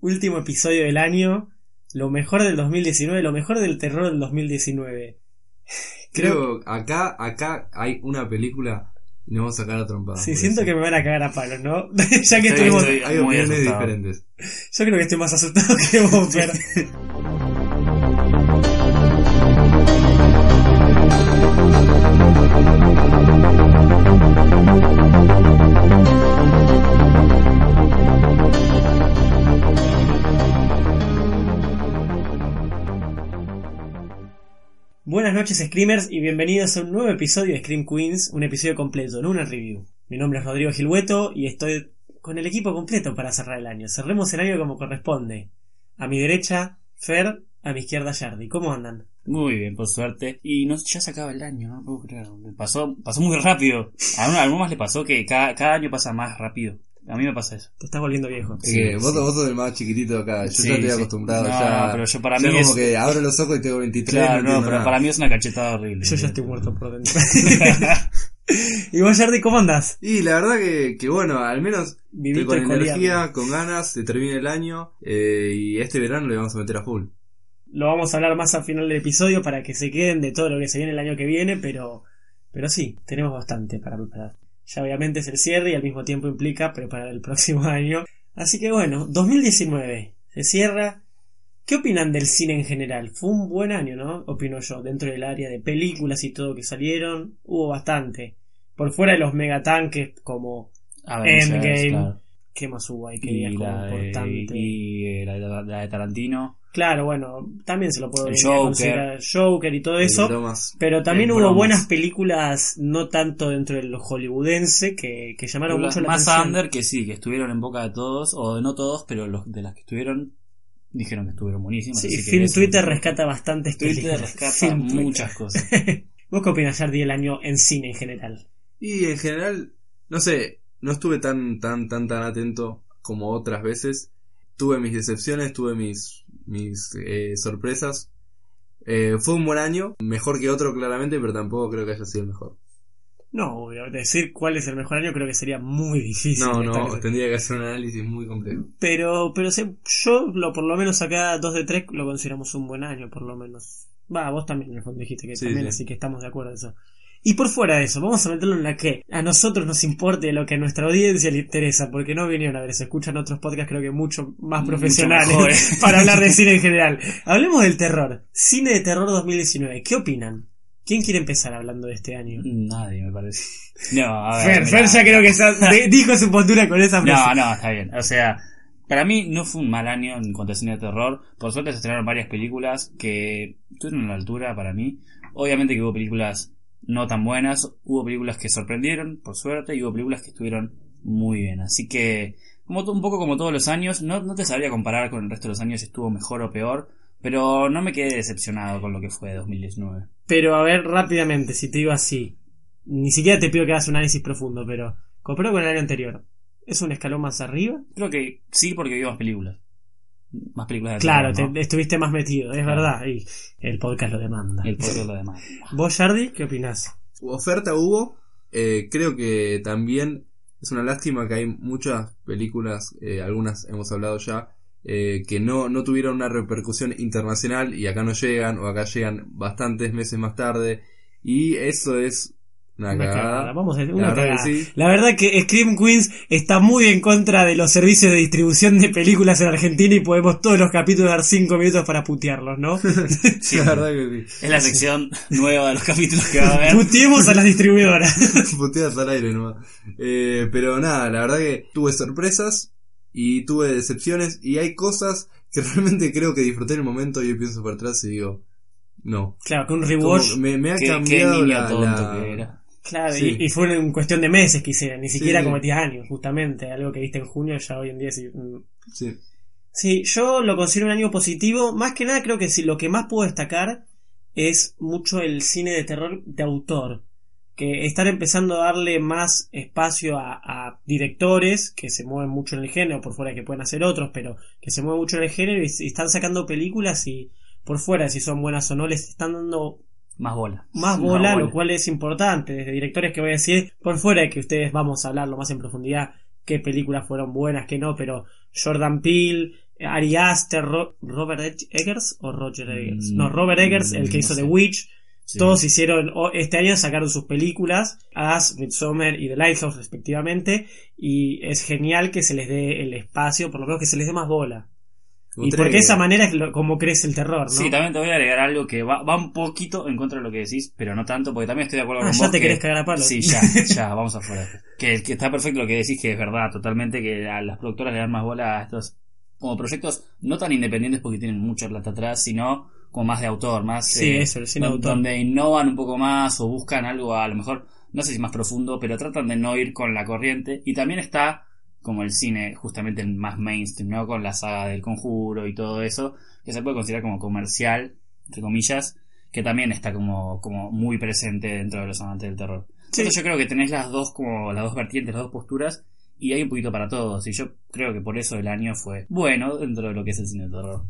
último episodio del año, lo mejor del 2019, lo mejor del terror del 2019. Creo acá, acá hay una película y nos vamos a sacar a trompadas. Sí, siento eso. que me van a cagar a palos, ¿no? ya que Estoy- estuvimos... estoy- hay opiniones diferentes. Yo creo que estoy más asustado que vos, pero... noches Screamers y bienvenidos a un nuevo episodio de Scream Queens, un episodio completo, no una review. Mi nombre es Rodrigo Gilhueto y estoy con el equipo completo para cerrar el año. Cerremos el año como corresponde. A mi derecha, Fer, a mi izquierda, Yardi. ¿Cómo andan? Muy bien, por suerte. Y no, ya se acaba el año, no puedo creer. Pasó, pasó muy rápido. A uno, a alguno más le pasó que cada año pasa más rápido. A mí me pasa eso. Te estás volviendo viejo. Es que Sí, vos, sí. vos sos el más chiquitito de acá. Yo Sí, ya estoy sí. acostumbrado. No, ya, pero yo para ya mí como es- que abro los ojos y tengo 23. Claro, no, entiendo pero nada. para mí es una cachetada horrible. Yo ya estoy muerto por dentro. ¿Y vos, Yardi, cómo andás? Y la verdad que, que bueno, al menos Vivito estoy y con coleando. energía, con ganas, se termina el año eh, y este verano le vamos a meter a full. Lo vamos a hablar más al final del episodio para que se queden de todo lo que se viene el año que viene, pero, pero sí, tenemos bastante para preparar. Ya obviamente es el cierre y al mismo tiempo implica preparar el próximo año. Así que bueno, 2019 se cierra. ¿Qué opinan del cine en general? Fue un buen año, ¿no? Opino yo, dentro del área de películas y todo que salieron, hubo bastante. Por fuera de los megatanques como Endgame. claro. ¿Qué más hubo ahí que Y como la, de, importante? y, la, de- la de Tarantino. Claro, bueno, también se lo puedo a Joker. considerar Joker y todo eso. Bromas. Pero también hubo bromas. buenas películas, no tanto dentro del hollywoodense, que, que llamaron mucho la más atención. under que sí, que estuvieron en boca de todos, o de no todos, pero los de las que estuvieron, dijeron que estuvieron buenísimas. Sí, así Film Twitter rescata bastantes Twitter películas. rescata Film Twitter. muchas cosas. ¿Vos qué opinas, Jardi, del año en cine en general? Y en general, no sé, no estuve tan, tan, tan, tan atento como otras veces. Tuve mis decepciones, tuve mis, mis eh, sorpresas. Eh, fue un buen año, mejor que otro claramente, pero tampoco creo que haya sido el mejor. No, decir cuál es el mejor año creo que sería muy difícil. No, no, tendría que hacer un análisis muy complejo. Pero, pero sé- yo, lo, por lo menos acá, 2 de 3, lo consideramos un buen año, por lo menos. Va, vos también en el fondo dijiste que Sí, también, sí. así que estamos de acuerdo en eso. Y por fuera de eso, vamos a meterlo en la que a nosotros nos importe lo que a nuestra audiencia le interesa, porque no vinieron a ver, se escuchan otros podcasts creo que mucho más profesionales para hablar de cine en general. Hablemos del terror. Cine de terror 2019. ¿Qué opinan? ¿Quién quiere empezar hablando de este año? Nadie, me parece. No, a ver. Fer. Fer ya creo que de- dijo su postura con esa frase. No, no, está bien. O sea, para mí no fue un mal año en cuanto a cine de terror. Por suerte se estrenaron varias películas que estuvieron a la altura para mí. Obviamente que hubo películas no tan buenas, hubo películas que sorprendieron, por suerte, y hubo películas que estuvieron muy bien. Así que, como un poco como todos los años, no, no te sabría comparar con el resto de los años si estuvo mejor o peor, pero no me quedé decepcionado con lo que fue 2019. Pero a ver, rápidamente, si te digo así, ni siquiera te pido que hagas un análisis profundo, pero comparado con el año anterior, ¿es un escalón más arriba? Creo que sí porque vi más películas. Más películas de Claro, terror, ¿no? te- estuviste más metido, es Claro. verdad, y el podcast lo demanda. El poder lo demás. ¿Vos, Jardi, qué opinás? Oferta hubo, eh, creo que también es una lástima que hay muchas películas, eh, algunas hemos hablado ya, eh, que no, no tuvieron una repercusión internacional y acá no llegan o acá llegan bastantes meses más tarde y eso es una, Una cagada. cagada, vamos a decir, La una verdad que cagada. sí. La verdad que Scream Queens está muy en contra de los servicios de distribución de películas en Argentina y podemos todos los capítulos dar 5 minutos para putearlos, ¿no? Sí. La verdad que sí. Es la sección nueva de los capítulos que va a haber. Puteemos a las distribuidoras. Puteadas al aire nomás. Eh, pero nada, la verdad que tuve sorpresas y tuve decepciones y hay cosas que realmente creo que disfruté en el momento y yo pienso para atrás y digo, no. claro, que un rewatch. me, me ha Qué, qué cambiado niño la, tonto la- que era. Claro, Sí. y, y fue en cuestión de meses que hicieron, ni siquiera Sí. como 10 años, justamente. Algo que viste en junio, ya hoy en día sí. mm. Sí. Sí, yo lo considero un año positivo. Más que nada, creo que sí, lo que más puedo destacar es mucho el cine de terror de autor. Que están empezando a darle más espacio a, a directores que se mueven mucho en el género, por fuera que pueden hacer otros, pero que se mueven mucho en el género y, y están sacando películas y por fuera, si son buenas o no, les están dando Más bola. más Más bola, bola. lo cual es importante. Desde directores que voy a decir, por fuera de que ustedes vamos a hablarlo más en profundidad, qué películas fueron buenas, qué no, pero Jordan Peele, Ari Aster, Ro- Robert Eg- Eggers o Roger Eggers. Mm, No, Robert Eggers, el que no hizo sé. The Witch. Sí. Todos hicieron, este año sacaron sus películas, As, Midsommar y The Lighthouse respectivamente, y es genial que se les dé el espacio, por lo menos que se les dé más bola. Y porque de esa manera es lo- como crece el terror, ¿no? Sí, también te voy a agregar algo que va, va un poquito en contra de lo que decís, pero no tanto, porque también estoy de acuerdo Ah, con ya vos. te que- querés cagar a palos. Sí, ya, ya, vamos afuera. Que, que está perfecto lo que decís, que es verdad, totalmente, que a las productoras le dan más bola a estos como proyectos no tan independientes porque tienen mucha plata atrás, sino como más de autor, más Sí, eh, eso, el cine autor. donde innovan un poco más o buscan algo a lo mejor, no sé si más profundo, pero tratan de no ir con la corriente. Y también está como el cine, justamente el más mainstream, ¿no? Con la saga del conjuro y todo eso, que se puede considerar como comercial, entre comillas, que también está como, como muy presente dentro de los amantes del terror. Sí. Entonces yo creo que tenés las dos como las dos vertientes, las dos posturas y hay un poquito para todos y yo creo que por eso el año fue bueno dentro de lo que es el cine de terror.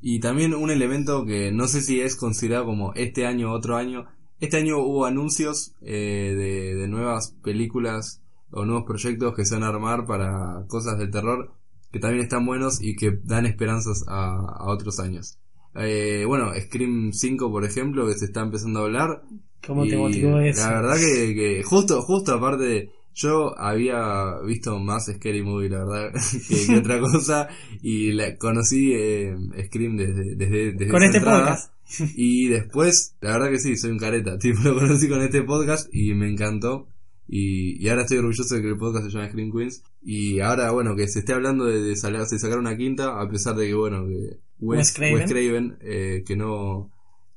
Y también un elemento que no sé si es considerado como este año o otro año. Este año hubo anuncios eh, de, de nuevas películas o nuevos proyectos que se van a armar para cosas de terror que también están buenos y que dan esperanzas a, a otros años. Eh, bueno, Scream 5 por ejemplo que se está empezando a hablar ¿Cómo te motivó eso? La verdad que, que justo, justo aparte, yo había visto más Scary Movie, la verdad, que, que otra cosa, y la, conocí eh, Scream desde, desde, desde Con este entrada. podcast. Y después, la verdad que sí, soy un careta, tipo, lo conocí con este podcast y me encantó. Y, y ahora estoy orgulloso de que el podcast se llame Scream Queens. Y ahora, bueno, que se esté hablando de, de, de sacar una quinta, a pesar de que, bueno, que Wes, Craven. Wes Craven, eh, que no,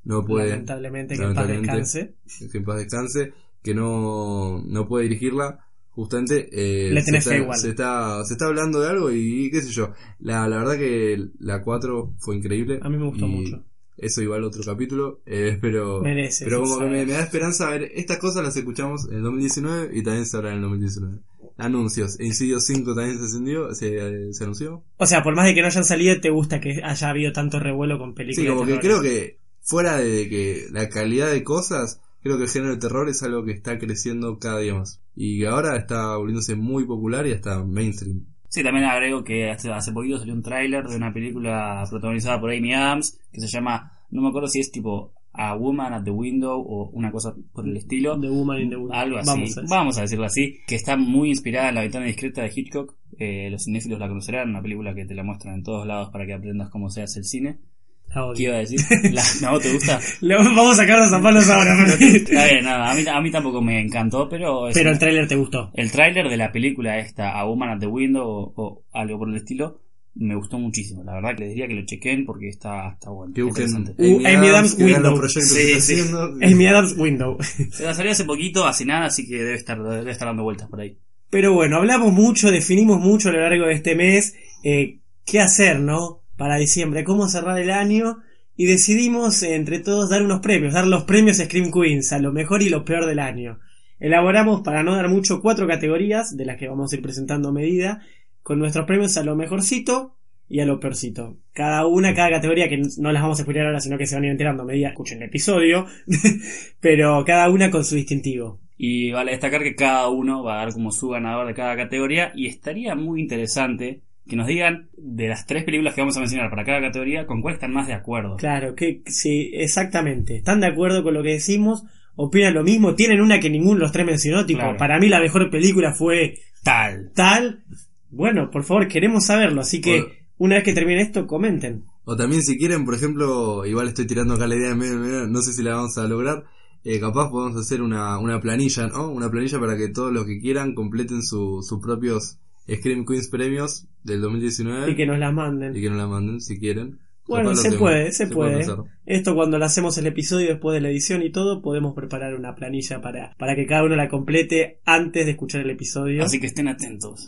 no puede Lamentablemente que en paz Lamentablemente. descanse. que en paz descanse, que no, no puede dirigirla, justamente eh, Le se, tenés fe está, igual. se, está, se está hablando de algo y qué sé yo. La, la verdad que la 4 fue increíble. A mí me gustó y mucho. Eso igual otro capítulo, eh, pero, Merece, pero como que me, da esperanza ver, estas cosas las escuchamos en el 2019 y también se hablan en el 2019. Anuncios, Incidio 5 también se encendió, se, se anunció. O sea, por más de que no hayan salido, te gusta que haya habido tanto revuelo con películas. Sí, como de que creo que fuera de que la calidad de cosas, creo que el género de terror es algo que está creciendo cada día más. Y ahora está volviéndose muy popular y hasta mainstream. Sí, también agrego que hace, hace poquito salió un tráiler de una película protagonizada por Amy Adams que se llama, no me acuerdo si es tipo A Woman at the Window o una cosa por el estilo. The Woman in the Wood. Algo así, Vamos vamos a a, decir. decirlo así, que está muy inspirada en La ventana discreta de Hitchcock. Eh, los cinéfilos la conocerán, una película que te la muestran en todos lados para que aprendas cómo se hace el cine. ¿Qué iba a decir? La- ¿No te gusta? Le- Vamos a sacar los zapatos ahora. pero- Está bien, nada, a mí, a mí tampoco me encantó, pero... Pero el tráiler te gustó. el tráiler de la película esta, A Woman at the Window o, o algo por el estilo, me gustó muchísimo. La verdad que les diría que lo chequen porque está, está bueno. Que busquen interesante. Uh, Amy Adams que vean los Window. Sí, sí. Amy Adams Window. Se la salió hace poquito, hace nada, así que debe estar, debe estar dando vueltas por ahí. Pero bueno, hablamos mucho, definimos mucho a lo largo de este mes eh, qué hacer, ¿no? Para diciembre, cómo cerrar el año. Y decidimos eh, entre todos dar unos premios, dar los premios Scream Queens, a lo mejor y lo peor del año. Elaboramos, para no dar mucho, cuatro categorías, de las que vamos a ir presentando a medida, con nuestros premios a lo mejorcito y a lo peorcito. Cada una, cada categoría, que no las vamos a explicar ahora, sino que se van a ir enterando a medida, escuchen el episodio, pero cada una con su distintivo. Y vale destacar que cada uno va a dar como su ganador de cada categoría y estaría muy interesante que nos digan de las tres películas que vamos a mencionar para cada categoría con cuál están más de acuerdo. Claro, que sí, exactamente. ¿Están de acuerdo con lo que decimos? ¿Opinan lo mismo? ¿Tienen una que ninguno de los tres mencionó? Tipo, Claro. para mí la mejor película fue Tal. tal. Bueno, por favor, queremos saberlo. Así que, Bueno. una vez que termine esto, comenten. O también si quieren, por ejemplo, igual estoy tirando acá la idea, en medio, no sé si la vamos a lograr. eh, capaz podemos hacer una, una planilla, ¿no? Una planilla para que todos los que quieran completen su- sus propios Scream Queens premios del 2019 Y que nos las manden. y que nos la manden si quieren. Bueno, lo se puede, se, puede. Esto cuando le hacemos el episodio después de la edición y todo, podemos preparar una planilla para, para que cada uno la complete antes de escuchar el episodio. Así que estén atentos.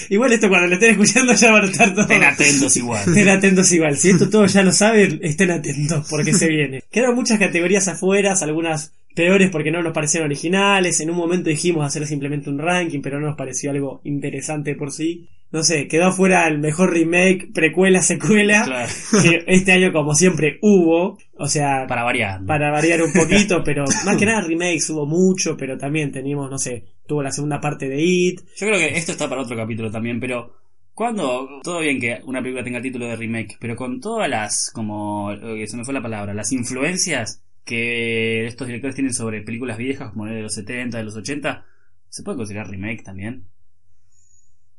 Igual esto cuando lo estén escuchando ya van a estar todos. Estén atentos igual. Estén atentos igual. Si esto todo ya lo saben, estén atentos porque se viene. Quedaron muchas categorías afuera, algunas peores porque no nos parecieron originales. En un momento dijimos hacer simplemente un ranking, pero no nos pareció algo interesante por sí. No sé, quedó afuera el mejor remake, precuela, secuela, Claro. que este año como siempre hubo. O sea, Para variar. para variar un poquito, pero más que nada remakes hubo mucho, pero también teníamos, no sé, tuvo la segunda parte de It. Yo creo que esto está para otro capítulo también, pero Cuando, todo bien que una película tenga título de remake, pero con todas las, como, se me fue la palabra, las influencias que estos directores tienen sobre películas viejas, como de los 70, de los 80, ¿se puede considerar remake también?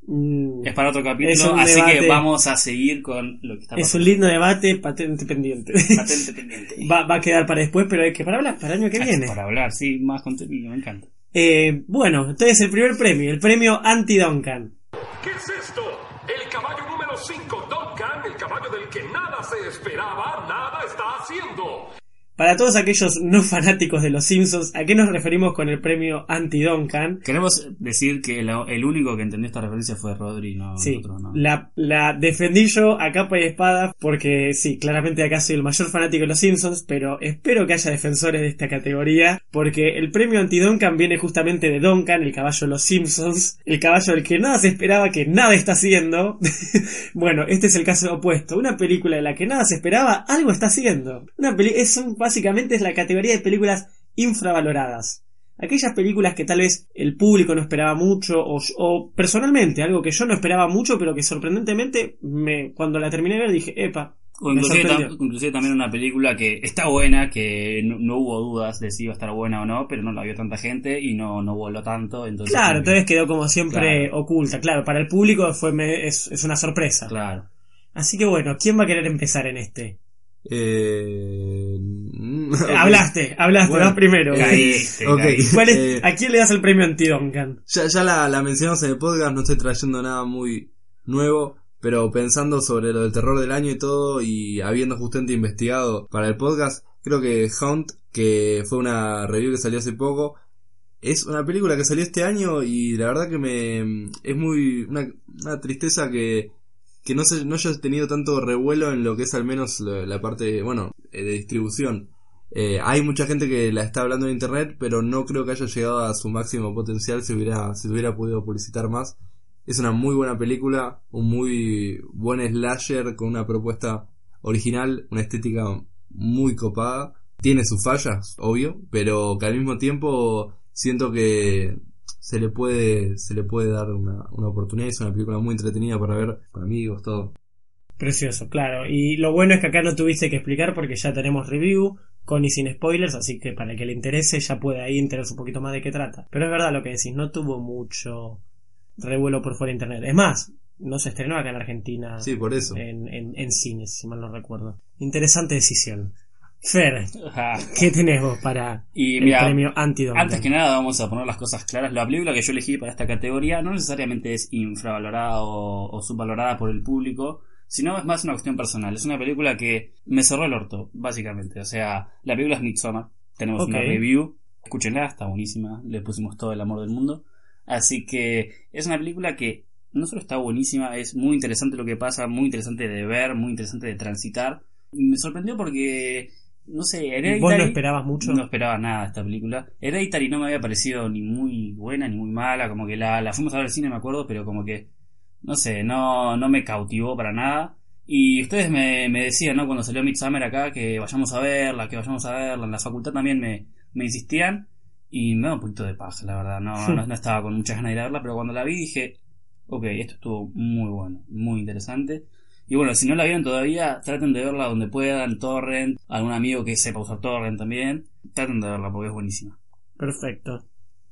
Mm, Es para otro Es capítulo, así que vamos a seguir con lo que está es un pasando. lindo debate, patente pendiente. Patente pendiente. va, va a quedar para después, pero hay que para hablar, para el año que viene. Para hablar, sí, más contenido, me encanta. Eh, bueno, entonces el primer premio, el premio anti-Duncan. ¿Qué es esto? El caballo número 5, Duncan, el caballo del que nada se esperaba, nada está haciendo. Para todos aquellos no fanáticos de los Simpsons, ¿a qué nos referimos con el premio anti-Duncan? Queremos decir que el único que entendió esta referencia fue Rodri, no Sí, nosotros no. la, la defendí yo a capa y espada porque sí, claramente acá soy el mayor fanático de los Simpsons, pero espero que haya defensores de esta categoría porque el premio anti-Duncan viene justamente de Duncan, el caballo de los Simpsons, el caballo del que nada se esperaba que nada está haciendo. bueno, este es el caso opuesto, una película de la que nada se esperaba, algo está haciendo. Una peli es un- básicamente es la categoría de películas infravaloradas. Aquellas películas que tal vez el público no esperaba mucho o, o personalmente algo que yo no esperaba mucho pero que sorprendentemente me, cuando la terminé de ver dije, epa, O inclusive, sorprendió". tam- inclusive también una película que está buena, que no, no hubo dudas de si iba a estar buena o no, pero no la vio tanta gente y no, no voló tanto. Entonces, Claro, entonces quedó como siempre Claro. oculta. Claro, para el público fue me- es, es una sorpresa. Claro. Así que bueno, ¿quién va a querer empezar en este? Eh. Hablaste, hablaste, Bueno, vas primero. eh, Caíste, ok. caíste. ¿Cuál es- Eh, ¿A quién le das el premio anti-Duncan? Ya, ya la, la mencionamos en el podcast, no estoy trayendo nada muy nuevo, pero pensando sobre lo del terror del año y todo, y habiendo justamente investigado para el podcast, creo que Hunt, que fue una review que salió hace poco, es una película que salió este año y la verdad que me es muy una, una tristeza que, que no, se, no haya tenido tanto revuelo en lo que es al menos la, parte, bueno, eh, de distribución. Eh, hay mucha gente que la está hablando en internet, pero no creo que haya llegado a su máximo potencial si hubiera, si hubiera podido publicitar más. Es una muy buena película, un muy buen slasher con una propuesta original, una estética muy copada. Tiene sus fallas, obvio, pero que al mismo tiempo siento que se le puede, se le puede dar una, una oportunidad. Es una película muy entretenida para ver con amigos, todo. Precioso, claro. Y lo bueno es que acá no tuviste que explicar porque ya tenemos review con y sin spoilers, así que para el que le interese ya puede ahí enterarse un poquito más de qué trata. Pero es verdad lo que decís, no tuvo mucho revuelo por fuera de internet. Es más, no se estrenó acá en Argentina Sí, por eso. en, en, en cines, si mal no recuerdo. Interesante decisión. Fer. ¿qué tenés vos para Y el mira, premio anti Antes que nada vamos a poner las cosas claras. La película que yo elegí para esta categoría no necesariamente es infravalorada o, o subvalorada por el público, sino es más una cuestión personal. Es una película que me cerró el orto, básicamente. O sea, la película es Midsommar. Tenemos una review. Escúchenla, está buenísima. Le pusimos todo el amor del mundo. Así que es una película que no solo está buenísima, es muy interesante lo que pasa, muy interesante de ver, muy interesante de transitar. Y me sorprendió porque, no sé, ¿Vos Hereditary- no esperabas mucho? no esperaba nada de esta película. Hereditary no me había parecido ni muy buena ni muy mala, como que la, la fuimos a ver al cine, me acuerdo, pero como que, no sé, no, no me cautivó para nada. Y ustedes me, me decían, ¿no? Cuando salió Midsummer acá, que vayamos a verla, que vayamos a verla. En la facultad también me, me insistían y me da un poquito de paja, la verdad. No, no, no estaba con muchas ganas de ir a verla, pero cuando la vi dije, ok, esto estuvo muy bueno, muy interesante. Y bueno, si no la vieron todavía, traten de verla donde puedan, Torrent, algún amigo que sepa usar Torrent también. Traten de verla porque es buenísima. Perfecto.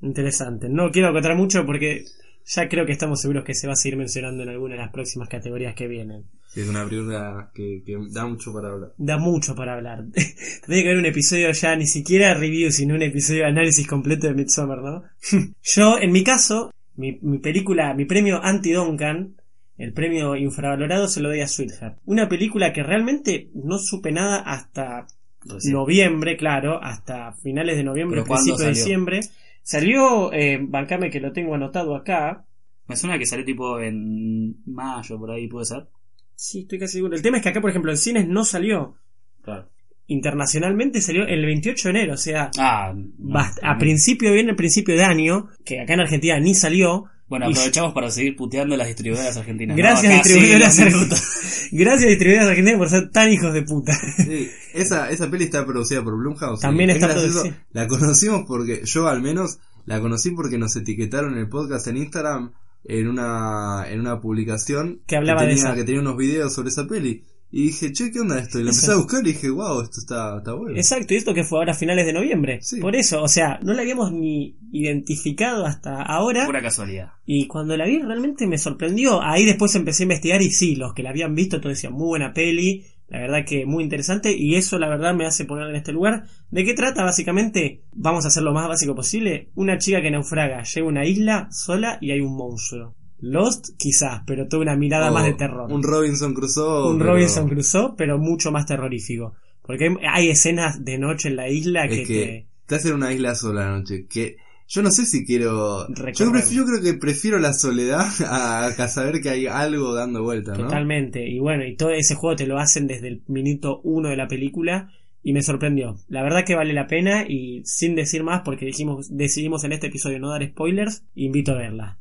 Interesante. No quiero acotar mucho porque ya creo que estamos seguros que se va a seguir mencionando en alguna de las próximas categorías que vienen. Es una película que, que da mucho para hablar. Da mucho para hablar. Tendría que haber un episodio ya, ni siquiera review, sino un episodio de análisis completo de Midsommar, ¿no? Yo, en mi caso, mi, mi película, mi premio anti-Duncan, el premio infravalorado se lo doy a Sweetheart. Una película que realmente no supe nada hasta Recién. noviembre, claro, hasta finales de noviembre, ¿Pero cuándo principio de diciembre. Salió, eh, bancame que lo tengo anotado acá. Me suena que salió tipo en mayo, por ahí puede ser. Sí, estoy casi seguro. El tema es que acá, por ejemplo, en cines no salió. Claro. Internacionalmente salió el 28 de enero, o sea, Ah, no, a principio, bien el principio de año, que acá en Argentina ni salió. Bueno, Y- aprovechamos para seguir puteando a las distribuidoras argentinas. Gracias, No, acá sí, distribuidoras argentinas. Gracias, distribuidoras argentinas, por ser tan hijos de puta. Sí, esa, esa peli está producida por Blumhouse. También está es producida. La conocimos porque, yo al menos, la conocí porque nos etiquetaron en el podcast en Instagram en una, en una publicación Que hablaba de tenía, esa. que tenía unos videos sobre esa peli. Y dije, che, ¿qué onda esto? Y lo empecé a buscar y dije, wow, esto está, está bueno. Exacto, y esto que fue ahora a finales de noviembre. Sí. Por eso, o sea, no la habíamos ni identificado hasta ahora. Pura casualidad. Y cuando la vi realmente me sorprendió. Ahí después empecé a investigar y sí, los que la habían visto todos decían muy buena peli. La verdad que muy interesante y eso la verdad me hace poner en este lugar. ¿De qué trata básicamente? Vamos a hacer lo más básico posible. Una chica que naufraga, llega a una isla sola y hay un monstruo. Lost quizás, pero toda una mirada más de terror. Un Robinson Crusoe. Un pero Robinson Crusoe, pero mucho más terrorífico. Porque hay, hay escenas de noche en la isla que, que estás en una isla sola la noche. Que yo no sé si quiero. Yo, yo creo que prefiero la soledad a, a saber que hay algo dando vuelta, te... ¿no? Totalmente. Y bueno, y todo ese juego te lo hacen desde el minuto uno de la película y me sorprendió. La verdad que vale la pena y sin decir más porque dijimos, decidimos en este episodio no dar spoilers, invito a verla.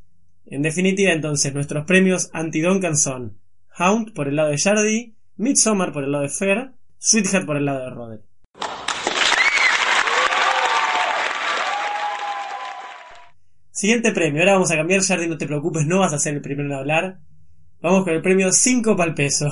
En definitiva entonces, nuestros premios anti-Duncan son Hound por el lado de Jardy, Midsommar por el lado de Fair, Sweetheart por el lado de Roderick. Siguiente premio, ahora vamos a cambiar, Jardy, no te preocupes, no vas a ser el primero en hablar. Vamos con el premio 5 pal peso.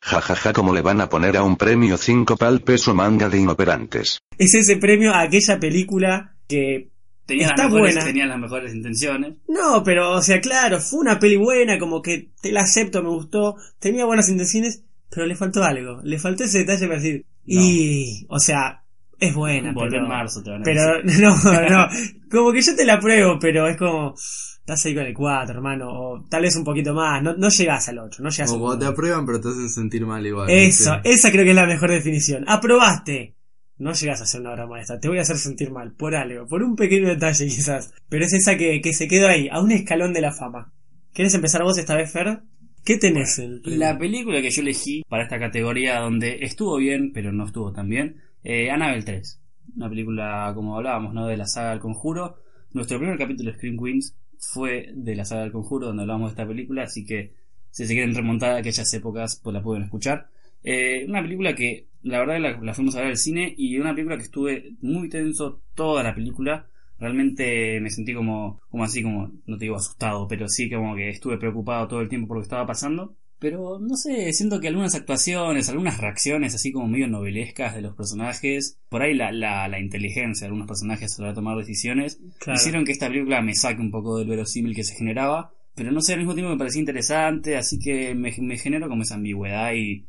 Jajaja, ¿cómo le van a poner a un premio 5 pal peso manga de inoperantes? Es ese premio a aquella película que... Tenía, Está las mejores, buena. tenía las mejores intenciones. No, pero, o sea, claro, fue una peli buena, como que te la acepto, me gustó, tenía buenas intenciones, pero le faltó algo, le faltó ese detalle para decir, y, o sea, es buena, Volver pero... en marzo te van a Pero decir. no, no, como que yo te la apruebo, pero es como, estás ahí con el 4, hermano, o tal vez un poquito más, no, no llegás al 8, no llegás O al cuando te 9. aprueban, pero te hacen sentir mal igual. Eso, ¿viste? esa creo que es la mejor definición. Aprobaste. No llegas a hacer una obra maestra, te voy a hacer sentir mal, por algo, por un pequeño detalle quizás. Pero es esa que, que se quedó ahí, a un escalón de la fama. ¿Quieres empezar vos esta vez, Fer? ¿Qué tenés en el premio? La película que yo elegí para esta categoría donde estuvo bien, pero no estuvo tan bien, eh, Annabelle 3. Una película, como hablábamos, ¿no? De la saga del conjuro. Nuestro primer capítulo de Scream Queens fue de la saga del conjuro, donde hablamos de esta película, así que si se quieren remontar a aquellas épocas, pues la pueden escuchar. Eh, una película que la verdad la, la fuimos a ver al cine y una película que estuve muy tenso toda la película. Realmente me sentí como, como así, como, no te digo asustado, pero sí como que estuve preocupado todo el tiempo por lo que estaba pasando. Pero no sé, siento que algunas actuaciones, algunas reacciones así como medio novelescas de los personajes, por ahí la, la, la inteligencia de algunos personajes a la hora de tomar decisiones, Claro. hicieron que esta película me saque un poco del verosímil que se generaba. Pero no sé, al mismo tiempo me parecía interesante, así que me, me generó como esa ambigüedad y,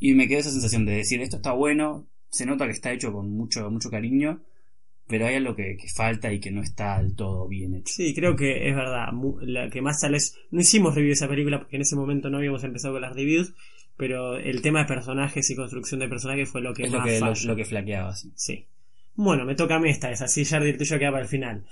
y me quedó esa sensación de decir, esto está bueno, se nota que está hecho con mucho, mucho cariño, pero hay algo que, que falta y que no está del todo bien hecho. Sí, creo que es verdad. La que más tal vez. No hicimos review de esa película porque en ese momento no habíamos empezado con las reviews. Pero el tema de personajes y construcción de personajes fue lo que es más lo que, lo, falla. lo que flaqueaba, sí. Sí. Bueno, me toca a mí esta vez, así Jardy el tuyo queda para el final.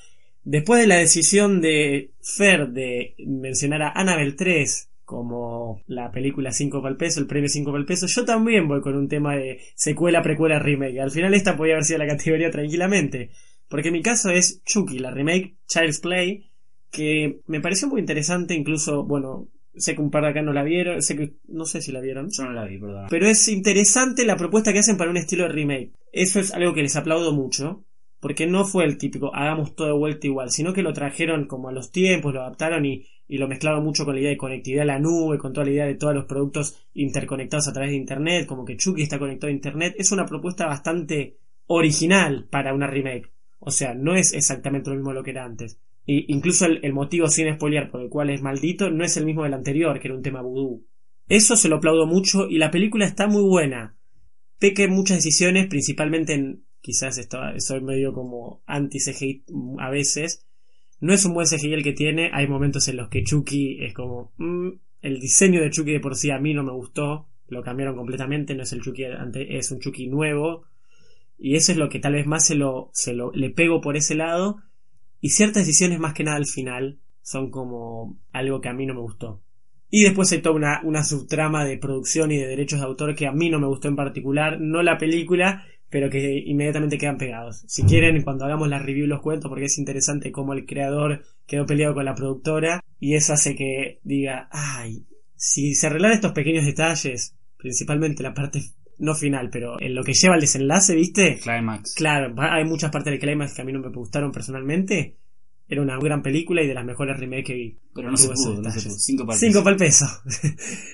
Después de la decisión de Fer de mencionar a Annabelle 3 como la película 5 para el peso, el premio 5 para el peso, yo también voy con un tema de secuela, precuela, remake. Al final esta podía haber sido la categoría tranquilamente. Porque mi caso es Chucky, la remake Child's Play, que me pareció muy interesante, incluso, bueno, sé que un par de acá no la vieron, sé que, no sé si la vieron. Yo no la vi, perdón. Pero es interesante la propuesta que hacen para un estilo de remake. Eso es algo que les aplaudo mucho. Porque no fue el típico hagamos todo de vuelta igual, sino que lo trajeron como a los tiempos, lo adaptaron y, y lo mezclaron mucho con la idea de conectividad a la nube, con toda la idea de todos los productos interconectados a través de internet, como que Chucky está conectado a internet. Es una propuesta bastante original para una remake. O sea, no es exactamente lo mismo lo que era antes. Incluso el, motivo sin spoilear por el cual es maldito no es el mismo del anterior, que era un tema vudú. Eso se lo aplaudo mucho y la película está muy buena. Peque muchas decisiones, principalmente en. Quizás esto, soy medio como anti-CGI a veces. No es un buen CGI el que tiene. Hay momentos en los que Chucky es como. mm, el diseño de Chucky de por sí a mí no me gustó. Lo cambiaron completamente. No es el Chucky ante, es un Chucky nuevo. Y eso es lo que tal vez más se lo, se lo le pego por ese lado. Y ciertas decisiones más que nada al final son como algo que a mí no me gustó. Y después hay toda una, una subtrama de producción y de derechos de autor que a mí no me gustó en particular, no la película, pero que inmediatamente quedan pegados. Si quieren, cuando hagamos la review los cuento porque es interesante cómo el creador quedó peleado con la productora y eso hace que diga, ay, si se arreglan estos pequeños detalles, principalmente la parte no final, pero en lo que lleva al desenlace, ¿viste? Climax. Claro, hay muchas partes del climax que a mí no me gustaron personalmente, era una gran película y de las mejores remakes que vi. Pero no se pudo, no se pudo. Cinco para el Cinco peso. para el peso.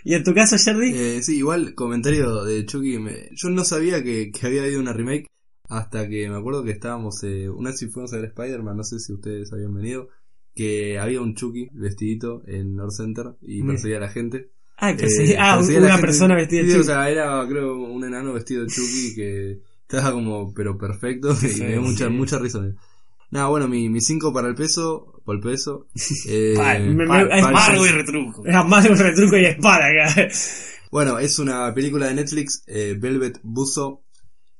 ¿Y en tu caso, Jerry? Eh, sí, igual comentario de Chucky. me- yo no sabía que, que había habido una remake hasta que me acuerdo que estábamos, eh, una vez si fuimos a ver Spider-Man, no sé si ustedes habían venido, que había un Chucky vestidito en North Center y Mira. perseguía a la gente. Eh, ah, perseguía a la una gente. persona vestida de Chucky. O sea, era creo un enano vestido de Chucky que estaba como, pero perfecto y me dio mucha, sí. mucha risa. Nada, bueno, mi, mi 5 para el peso, por el peso. Eh, Pal, me- pal, me- es largo y retruco. De un retruco y espada acá. Bueno, es una película de Netflix, eh, Velvet Buzzsaw,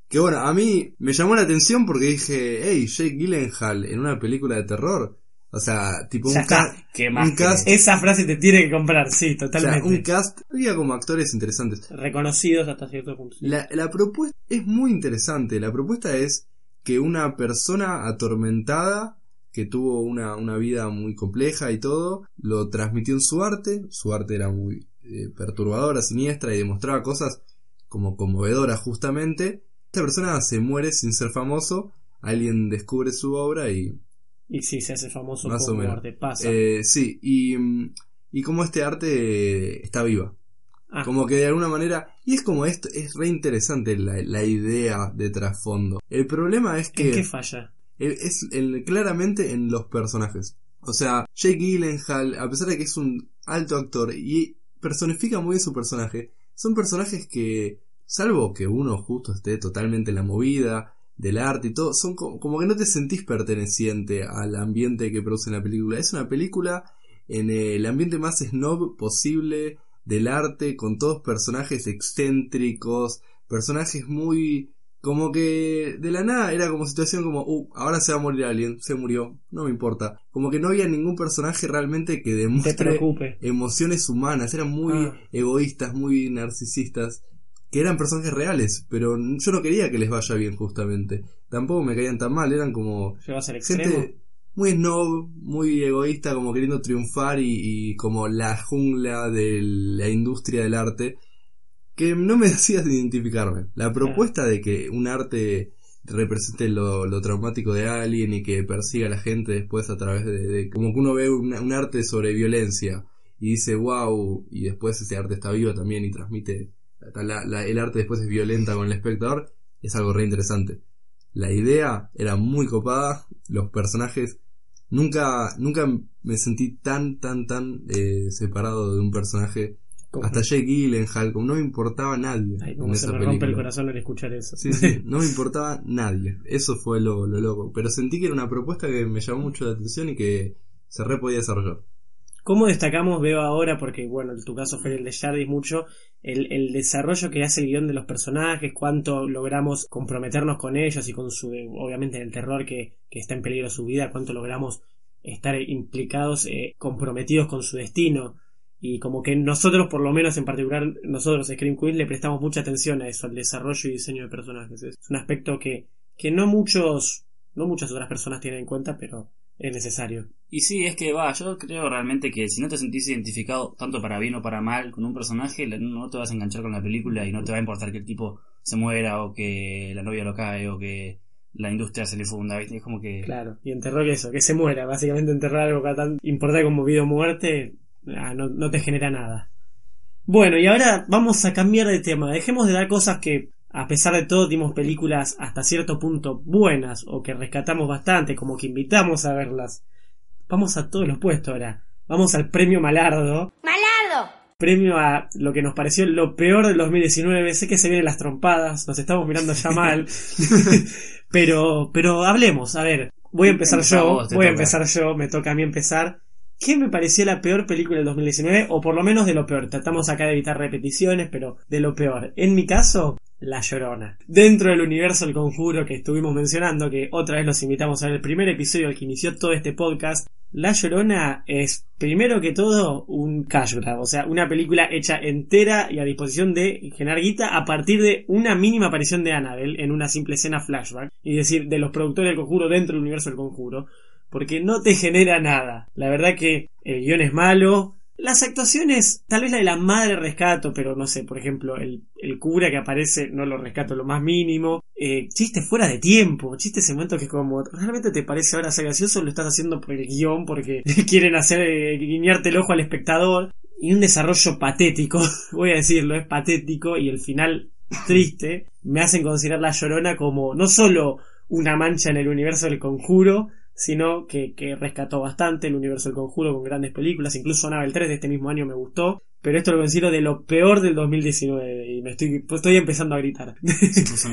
que bueno, a mí me llamó la atención porque dije, hey, Jake Gyllenhaal en una película de terror. O sea, tipo Ya un, está. ca- ¿Qué más un cast, Esa frase te tiene que comprar, sí, o sea, totalmente. un cast, había como actores interesantes. Reconocidos hasta cierto punto. La, la propuesta es muy interesante. La propuesta es que una persona atormentada, que tuvo una, una vida muy compleja y todo, lo transmitió en su arte. Su arte era muy eh, perturbadora, siniestra y demostraba cosas como conmovedoras justamente. Esta persona se muere sin ser famoso. Alguien descubre su obra y Y sí, se hace famoso Más o como menos. arte. Pasa. eh, sí, y, y como este arte está viva. Ah, Como que de alguna manera, y es como esto, es re interesante la, la idea de trasfondo. El problema es ¿En que qué falla? el- es el- claramente en los personajes. O sea, Jake Gyllenhaal, a pesar de que es un alto actor y personifica muy bien su personaje, son personajes que, salvo que uno justo esté totalmente en la movida del arte y todo, son co- como que no te sentís perteneciente al ambiente que produce la película. Es una película en el ambiente más snob posible del arte, con todos personajes excéntricos, personajes muy como que de la nada era como situación como, uh, ahora se va a morir alguien, se murió, no me importa. Como que no había ningún personaje realmente que demuestre emociones humanas, eran muy Ah. egoístas, muy narcisistas, que eran personajes reales, pero yo no quería que les vaya bien justamente. Tampoco me caían tan mal, eran como Llevas al extremo. gente muy snob, muy egoísta, como queriendo triunfar y, y como la jungla de la industria del arte, que no me hacía identificarme. La propuesta de que un arte represente lo, lo traumático de alguien y que persiga a la gente después a través de, de- como que uno ve un, un arte sobre violencia y dice wow y después ese arte está vivo también y transmite la- la- el arte después es violenta con el espectador es algo re interesante la idea era muy copada los personajes nunca nunca me sentí tan tan tan eh, separado de un personaje hasta Jake Gyllenhaal como no me importaba nadie Ay, en como se me rompe el corazón al escuchar eso. Sí, sí, no me importaba nadie. Eso fue lo, lo loco. Pero sentí que era una propuesta que me llamó mucho la atención y que se re podía desarrollar. ¿Cómo destacamos, veo ahora, porque bueno, en tu caso fue el de Jardis mucho, el, desarrollo que hace el guion de los personajes, cuánto logramos comprometernos con ellos y con su, obviamente, el terror que, está en peligro su vida, cuánto logramos estar implicados, eh, comprometidos con su destino. Y como que nosotros, por lo menos en particular, nosotros, Scream Queens, le prestamos mucha atención a eso, al desarrollo y diseño de personajes. Es un aspecto que, que no muchos, no muchas otras personas tienen en cuenta, pero es necesario. Y sí, es que va, yo creo realmente que si no te sentís identificado tanto para bien o para mal con un personaje, no te vas a enganchar con la película y no te va a importar que el tipo se muera o que la novia lo cae o que la industria se le funda, ¿viste? Es como que... Claro, y enterró que eso, que se muera. Básicamente enterrar algo que tan importante como vida o muerte, ah, no, no te genera nada. Bueno, y ahora vamos a cambiar de tema. Dejemos de dar cosas que, a pesar de todo, dimos películas hasta cierto punto buenas o que rescatamos bastante, como que invitamos a verlas. Vamos a todos los puestos ahora. Vamos al premio Malardo. ¡Malado! Premio a lo que nos pareció lo peor del 2019. Sé que se vienen las trompadas, nos estamos mirando ya mal. pero, pero hablemos, a ver. Voy a empezar yo, vos, voy a empezar yo, me toca a mí empezar. ¿Qué me pareció la peor película del 2019? O por lo menos de lo peor. Tratamos acá de evitar repeticiones, pero de lo peor. En mi caso, La Llorona. Dentro del universo El Conjuro que estuvimos mencionando, que otra vez los invitamos a ver el primer episodio al que inició todo este podcast, La Llorona es, primero que todo, un cash grab. O sea, una película hecha entera y a disposición de generar guita a partir de una mínima aparición de Annabelle en una simple escena flashback. Y decir, de los productores del Conjuro dentro del universo del Conjuro porque no te genera nada. La verdad que el guion es malo. Las actuaciones, tal vez la de la madre rescato, pero no sé, por ejemplo, el, el cura que aparece no lo rescato lo más mínimo. eh, chistes fuera de tiempo, chistes en momentos que como realmente te parece ahora ser gracioso, lo estás haciendo por el guion, porque quieren hacer eh, guiñarte el ojo al espectador, y un desarrollo patético, voy a decirlo, es patético, y el final triste, me hacen considerar la llorona como no solo una mancha en el universo del conjuro, sino que, que rescató bastante el universo del conjuro con grandes películas, incluso Annabelle 3 de este mismo año me gustó, pero esto lo considero de lo peor del 2019 y me estoy, pues estoy empezando a gritar.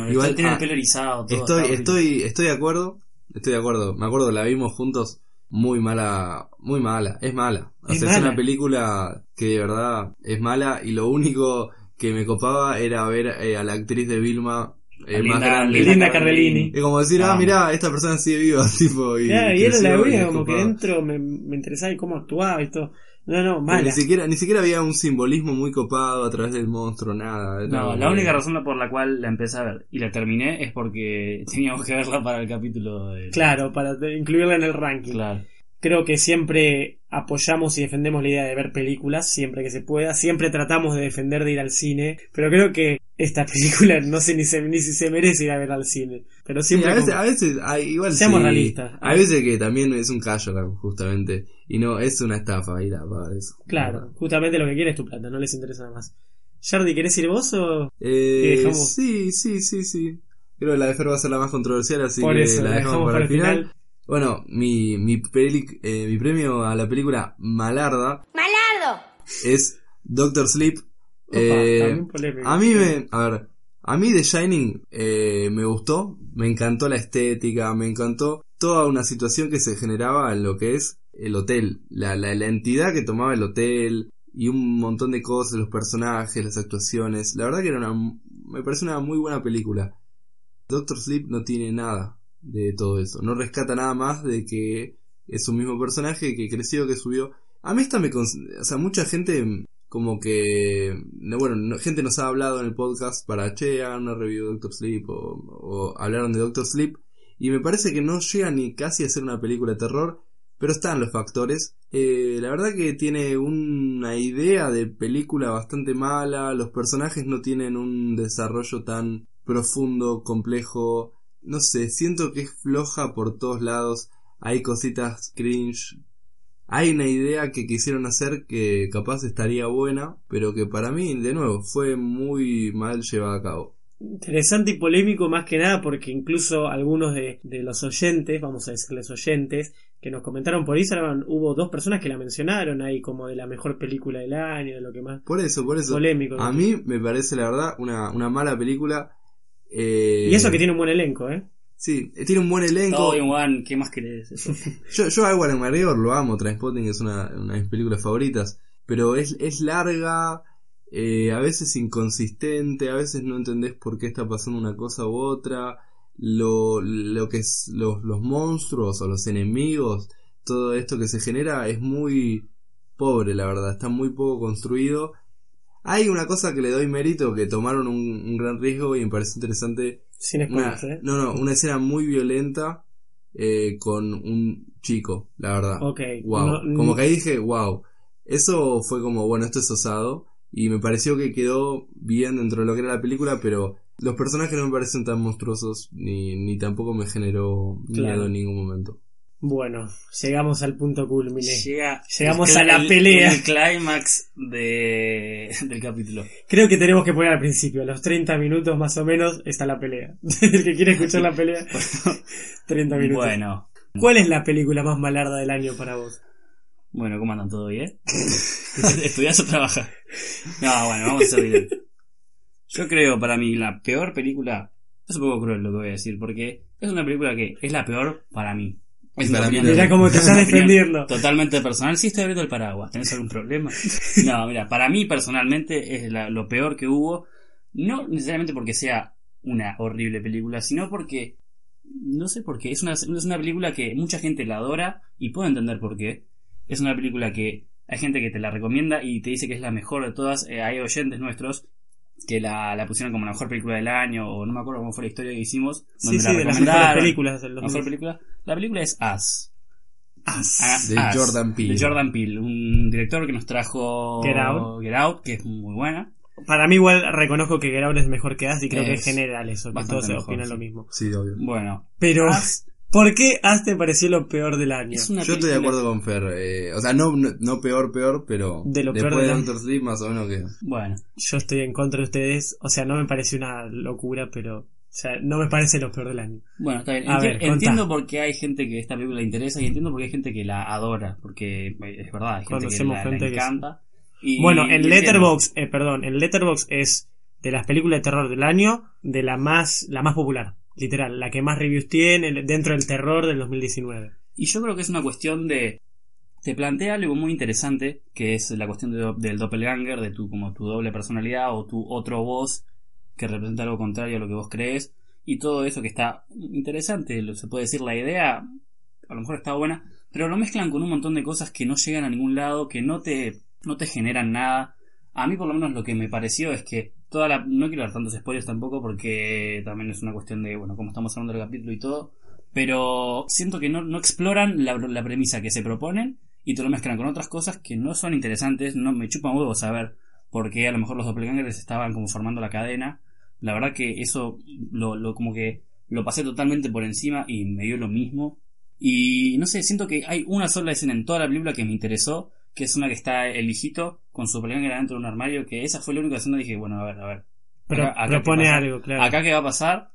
Igual, tiene ah, el pelo erizado. Todo, Estoy, estoy, estoy de acuerdo. Estoy de acuerdo. Me acuerdo, la vimos juntos. Muy mala, muy mala. Es mala. O Es sea, es mala. una película que de verdad es mala y lo único que me copaba era ver eh, a la actriz de Vilma eh, Linda- más grande. Linda Cardellini. Es como decir, ah, Ah. mirá, esta persona sigue viva, tipo, y, y era la y única es como que dentro me, me interesaba y cómo actuaba y todo. No, no, mala. Ni siquiera, ni siquiera había un simbolismo muy copado a través del monstruo, nada. No, la única razón por la cual la empecé a ver y la terminé es porque teníamos que verla para el capítulo de... Claro, para incluirla en el ranking. Claro. Creo que siempre apoyamos y defendemos la idea de ver películas, siempre que se pueda. Siempre tratamos de defender de ir al cine. Pero creo que esta película no sé ni, se, ni si se merece ir a ver al cine. Pero Sí, siempre a veces, como- a veces hay, igual Seamos sí, realistas. Hay veces que también es un callo, justamente. Y no, es una estafa ir a pagar eso. Claro, justamente lo que quiere es tu plata, no les interesa nada más. Jardi, ¿querés ir vos o...? Eh, dejamos- Sí, sí, sí, sí. Creo que la de Fer va a ser la más controversial, así Por que eso, la dejamos, dejamos para el final. final. Bueno, mi, mi, peli- eh, mi premio a la película Malarda ¡Malardo! es Doctor Sleep. Opa, Eh, a mí me, a ver, a mí The Shining eh, me gustó, me encantó la estética, me encantó toda una situación que se generaba en lo que es el hotel, la, la, la entidad que tomaba el hotel y un montón de cosas, los personajes, las actuaciones. La verdad que era una, me parece una muy buena película. Doctor Sleep no tiene nada de todo eso, no rescata nada más de que es un mismo personaje que creció, que subió. A mí esta me, cons- o sea, mucha gente como que no, bueno no- gente nos ha hablado en el podcast para che hagan una review Doctor Sleep o, o hablaron de Doctor Sleep y me parece que no llega ni casi a ser una película de terror pero están los factores Eh, la verdad que tiene una idea de película bastante mala los personajes no tienen un desarrollo tan profundo complejo no sé siento que es floja por todos lados hay cositas cringe hay una idea que quisieron hacer que capaz estaría buena, pero que para mí, de nuevo, fue muy mal llevada a cabo. Interesante y polémico más que nada porque incluso algunos de, de los oyentes, vamos a decirles oyentes, que nos comentaron por Instagram, hubo dos personas que la mencionaron ahí como de la mejor película del año, de lo que más Por eso, por eso. polémico. A mí me parece, la verdad, una, una mala película. Eh, Y eso que tiene un buen elenco, ¿eh? Sí, eh, tiene un buen elenco. Todo one, ¿qué más querés? Yo, yo a Warren McGregor lo amo, Transpotting es una, una de mis películas favoritas, pero es, es larga, eh, a veces inconsistente, a veces no entendés por qué está pasando una cosa u otra, lo, lo que es los, los monstruos o los enemigos, todo esto que se genera es muy pobre, la verdad, está muy poco construido. Hay una cosa que le doy mérito, que tomaron un, un gran riesgo y me parece interesante Sin una, ¿eh? no, no, una escena muy violenta eh, con un chico, la verdad. Ok. Wow. No- como que ahí dije, wow. Eso fue como, bueno, esto es osado. Y me pareció que quedó bien dentro de lo que era la película, pero los personajes no me parecen tan monstruosos, ni, ni tampoco me generó Claro. miedo en ningún momento. Bueno, llegamos al punto culmine. Llega Llegamos a la el- pelea. El clímax de, del capítulo. Creo que tenemos que poner al principio, a los 30 minutos más o menos está la pelea. El que quiere escuchar la pelea, 30 minutos. Bueno, ¿Cuál es la película más malarda del año para vos? bueno, ¿cómo andan todo bien? ¿Estudias o trabajas? No, bueno, vamos a ser. Yo creo, para mí, la peor película. Es un poco cruel lo que voy a decir, porque es una película que es la peor para mí. Es para mí Mirá cómo te opinión defendiendo. Totalmente personal. Sí, estoy abriendo el paraguas. ¿Tenés algún problema? No, mira, para mí personalmente es la- lo peor que hubo. No necesariamente porque sea una horrible película, sino porque. No sé por qué. Es una, es una película que mucha gente la adora y puedo entender por qué. Es una película que hay gente que te la recomienda y te dice que es la mejor de todas. Eh, hay oyentes nuestros que la, la pusieron como la mejor película del año o no me acuerdo cómo fue la historia que hicimos. Sí, donde sí, la de las mejores películas del La mejor 2000. película. La película es Us. As. De Jordan Peele. De Jordan Peele, un director que nos trajo Get Out. Get Out, que es muy buena. Para mí igual reconozco que Get Out es mejor que As y creo que Es general eso, que bastante todos se mejor, opinan sí. lo mismo. Sí, obvio. Bueno, Pero, As ¿por qué As te pareció lo peor del año? es una Yo estoy de acuerdo con Fer. eh, o sea, no, no, no peor, peor, pero De lo peor después de de Doctor Sleep, más o menos que. Bueno, Yo estoy en contra de ustedes, o sea, no me parece una locura, pero, o sea, no me parece lo peor del año. bueno, está bien. A ver, entiendo por qué hay gente que esta película le interesa y entiendo por qué hay gente que la adora, porque eh, es verdad, hay gente que la, la gente que encanta. Y- Bueno, en. Letterbox, eh, perdón, en Letterbox es de las películas de terror del año, de la más, la más popular, literal, la que más reviews tiene dentro del terror del 2019. Y yo creo que es una cuestión de. Te plantea algo muy interesante, que es la cuestión de- del doppelganger, de tu, como tu doble personalidad o tu otro voz que representa algo contrario a lo que vos crees. Y todo eso que está interesante, se puede decir, la idea a lo mejor está buena, pero lo mezclan con un montón de cosas que no llegan a ningún lado, que no te, no te generan nada. A mí por lo menos lo que me pareció es que toda la... No quiero dar tantos spoilers tampoco porque también es una cuestión de, bueno, como estamos hablando del capítulo y todo, pero siento que no, no exploran la, la premisa que se proponen y te lo mezclan con otras cosas que no son interesantes, no me chupan huevos saber por qué a lo mejor los doppelgangers estaban como formando la cadena. La verdad que eso lo, lo como que lo pasé totalmente por encima y me dio lo mismo. Y no sé, siento que hay una sola escena en toda la película que me interesó, que es una que está el hijito con su doppelganger dentro de un armario, que esa fue la única escena que dije, bueno, a ver, a ver. Pero Acá- propone algo, claro. Acá qué va a pasar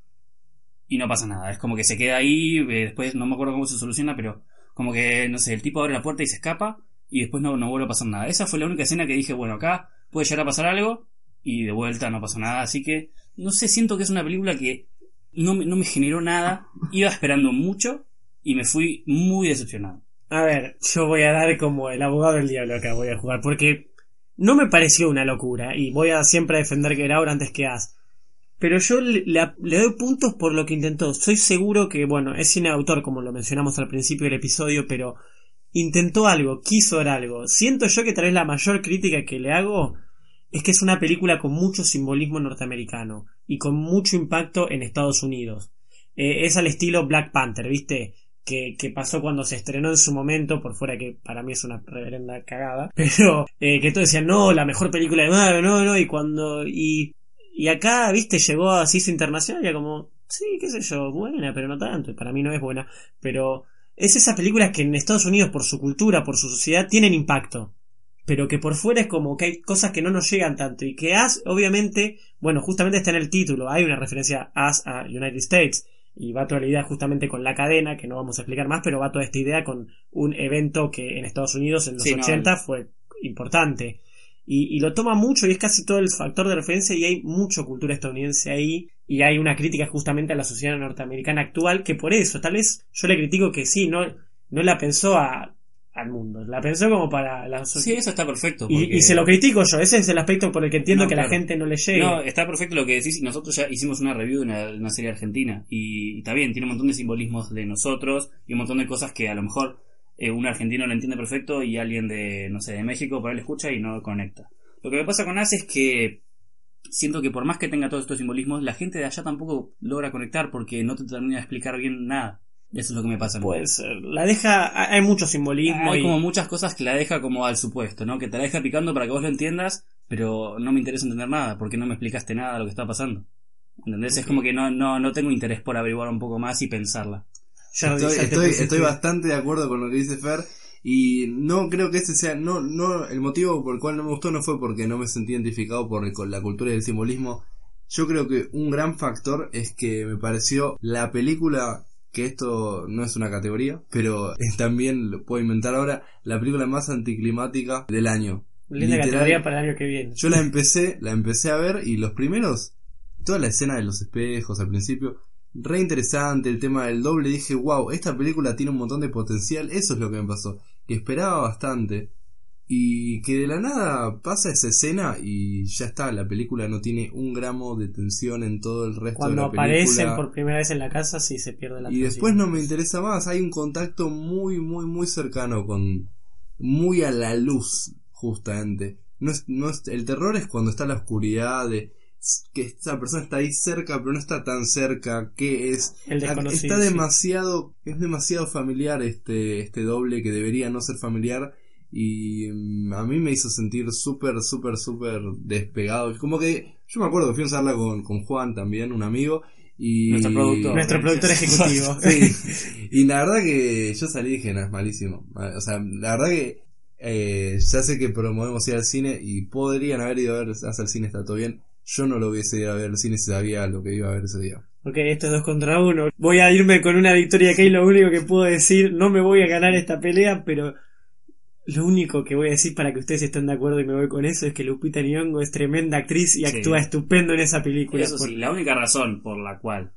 y no pasa nada. Es como que se queda ahí, eh, después no me acuerdo cómo se soluciona, pero como que, no sé, el tipo abre la puerta y se escapa y después no, no vuelve a pasar nada. Esa fue la única escena que dije, bueno, acá puede llegar a pasar algo y de vuelta no pasó nada. Así que, no sé, siento que es una película que no no me generó nada. Iba esperando mucho y me fui muy decepcionado. A ver, yo voy a dar como el abogado del diablo acá, voy a jugar, porque no me pareció una locura, y voy a siempre defender que ahora antes que As. Pero yo le, doy puntos por lo que intentó. Soy seguro que, bueno, es cine autor, como lo mencionamos al principio del episodio, pero intentó algo, quiso dar algo. Siento yo que tal vez la mayor crítica que le hago es que es una película con mucho simbolismo norteamericano y con mucho impacto en Estados Unidos. Eh, es al estilo Black Panther, ¿viste? Que, pasó cuando se estrenó en su momento, por fuera que para mí es una reverenda cagada, pero eh, que todos decían, no, la mejor película de Marvel, no, no, y cuando, y, y acá, viste, llegó a CISO Internacional y era como, sí, qué sé yo, buena, pero no tanto, y para mí no es buena, pero es esa película que en Estados Unidos, por su cultura, por su sociedad, tienen impacto, pero que por fuera es como que hay cosas que no nos llegan tanto, y que As, obviamente, bueno, justamente está en el título, hay una referencia As a United States, y va toda la idea justamente con la cadena, que no vamos a explicar más, pero va toda esta idea con un evento que en Estados Unidos en los Sí, no, 80 fue importante. Y, y lo toma mucho y es casi todo el factor de referencia y hay mucha cultura estadounidense ahí y hay una crítica justamente a la sociedad norteamericana actual que por eso, tal vez yo le critico que sí, no, no la pensó a, al mundo, la pensó como para la Sí, eso está perfecto. y, porque- y se lo critico yo, ese es el aspecto por el que entiendo No, que a la claro. gente no le llegue. No, está perfecto lo que decís. y Nosotros ya hicimos una review de una, de una serie argentina. Y, y está bien, tiene un montón de simbolismos de nosotros y un montón de cosas que a lo mejor eh, un argentino lo entiende perfecto y alguien de, no sé, de México por ahí lo escucha y no conecta. Lo que me pasa con As es que siento que por más que tenga todos estos simbolismos, la gente de allá tampoco logra conectar porque no te termina de explicar bien nada. Eso es lo que me pasa. Puede ser. La deja, hay mucho simbolismo. Hay y- como muchas cosas que la deja como al supuesto, ¿no? Que te la deja picando para que vos lo entiendas, pero no me interesa entender nada, porque no me explicaste nada de lo que está pasando. ¿Entendés? Es como que no, no, no tengo interés por averiguar un poco más y pensarla. ya- Estoy, estoy, bastante de acuerdo con lo que dice Fer. Y no creo que ese sea, no, no, el motivo por el cual no me gustó no fue porque no me sentí identificado por, con la cultura y el simbolismo. Yo creo que un gran factor es que me pareció la película, que esto no es una categoría, pero también, lo puedo inventar ahora, la película más anticlimática del año. Linda Literal, categoría para el año que viene. Yo la empecé, la empecé a ver y los primeros, toda la escena de los espejos al principio, re interesante el tema del doble, dije, wow, esta película tiene un montón de potencial, eso es lo que me pasó, que esperaba bastante y que de la nada pasa esa escena y ya está, la película no tiene un gramo de tensión en todo el resto Cuando de la aparecen película. por primera vez en la casa, sí se pierde la Y después no me interesa más, hay un contacto muy, muy, muy cercano con... muy a la luz, justamente. No es, no es, el terror es cuando está la oscuridad de que esta persona está ahí cerca pero no está tan cerca, que es... El desconocido, Está sí. demasiado, es demasiado familiar este, este doble que debería no ser familiar y mm, a mí me hizo sentir súper, súper, súper despegado. Como que yo me acuerdo que fui a verla con, con Juan también, un amigo, y... Nuestro productor. Nuestro productor ejecutivo. Sí. Y la verdad que yo salí y dije, no, es malísimo. O sea, la verdad que eh, ya sé que promovemos ir al cine y podrían haber ido a ver hasta el cine, está todo bien. Yo no lo hubiese ido a ver al cine si sabía lo que iba a ver ese día. Ok, esto es dos contra uno. Voy a irme con una victoria que es lo único que puedo decir. No me voy a ganar esta pelea, pero lo único que voy a decir para que ustedes estén de acuerdo y me voy con eso es que Lupita Nyong'o es tremenda actriz y Sí. actúa estupendo en esa película. Eso sí, la única razón por la cual,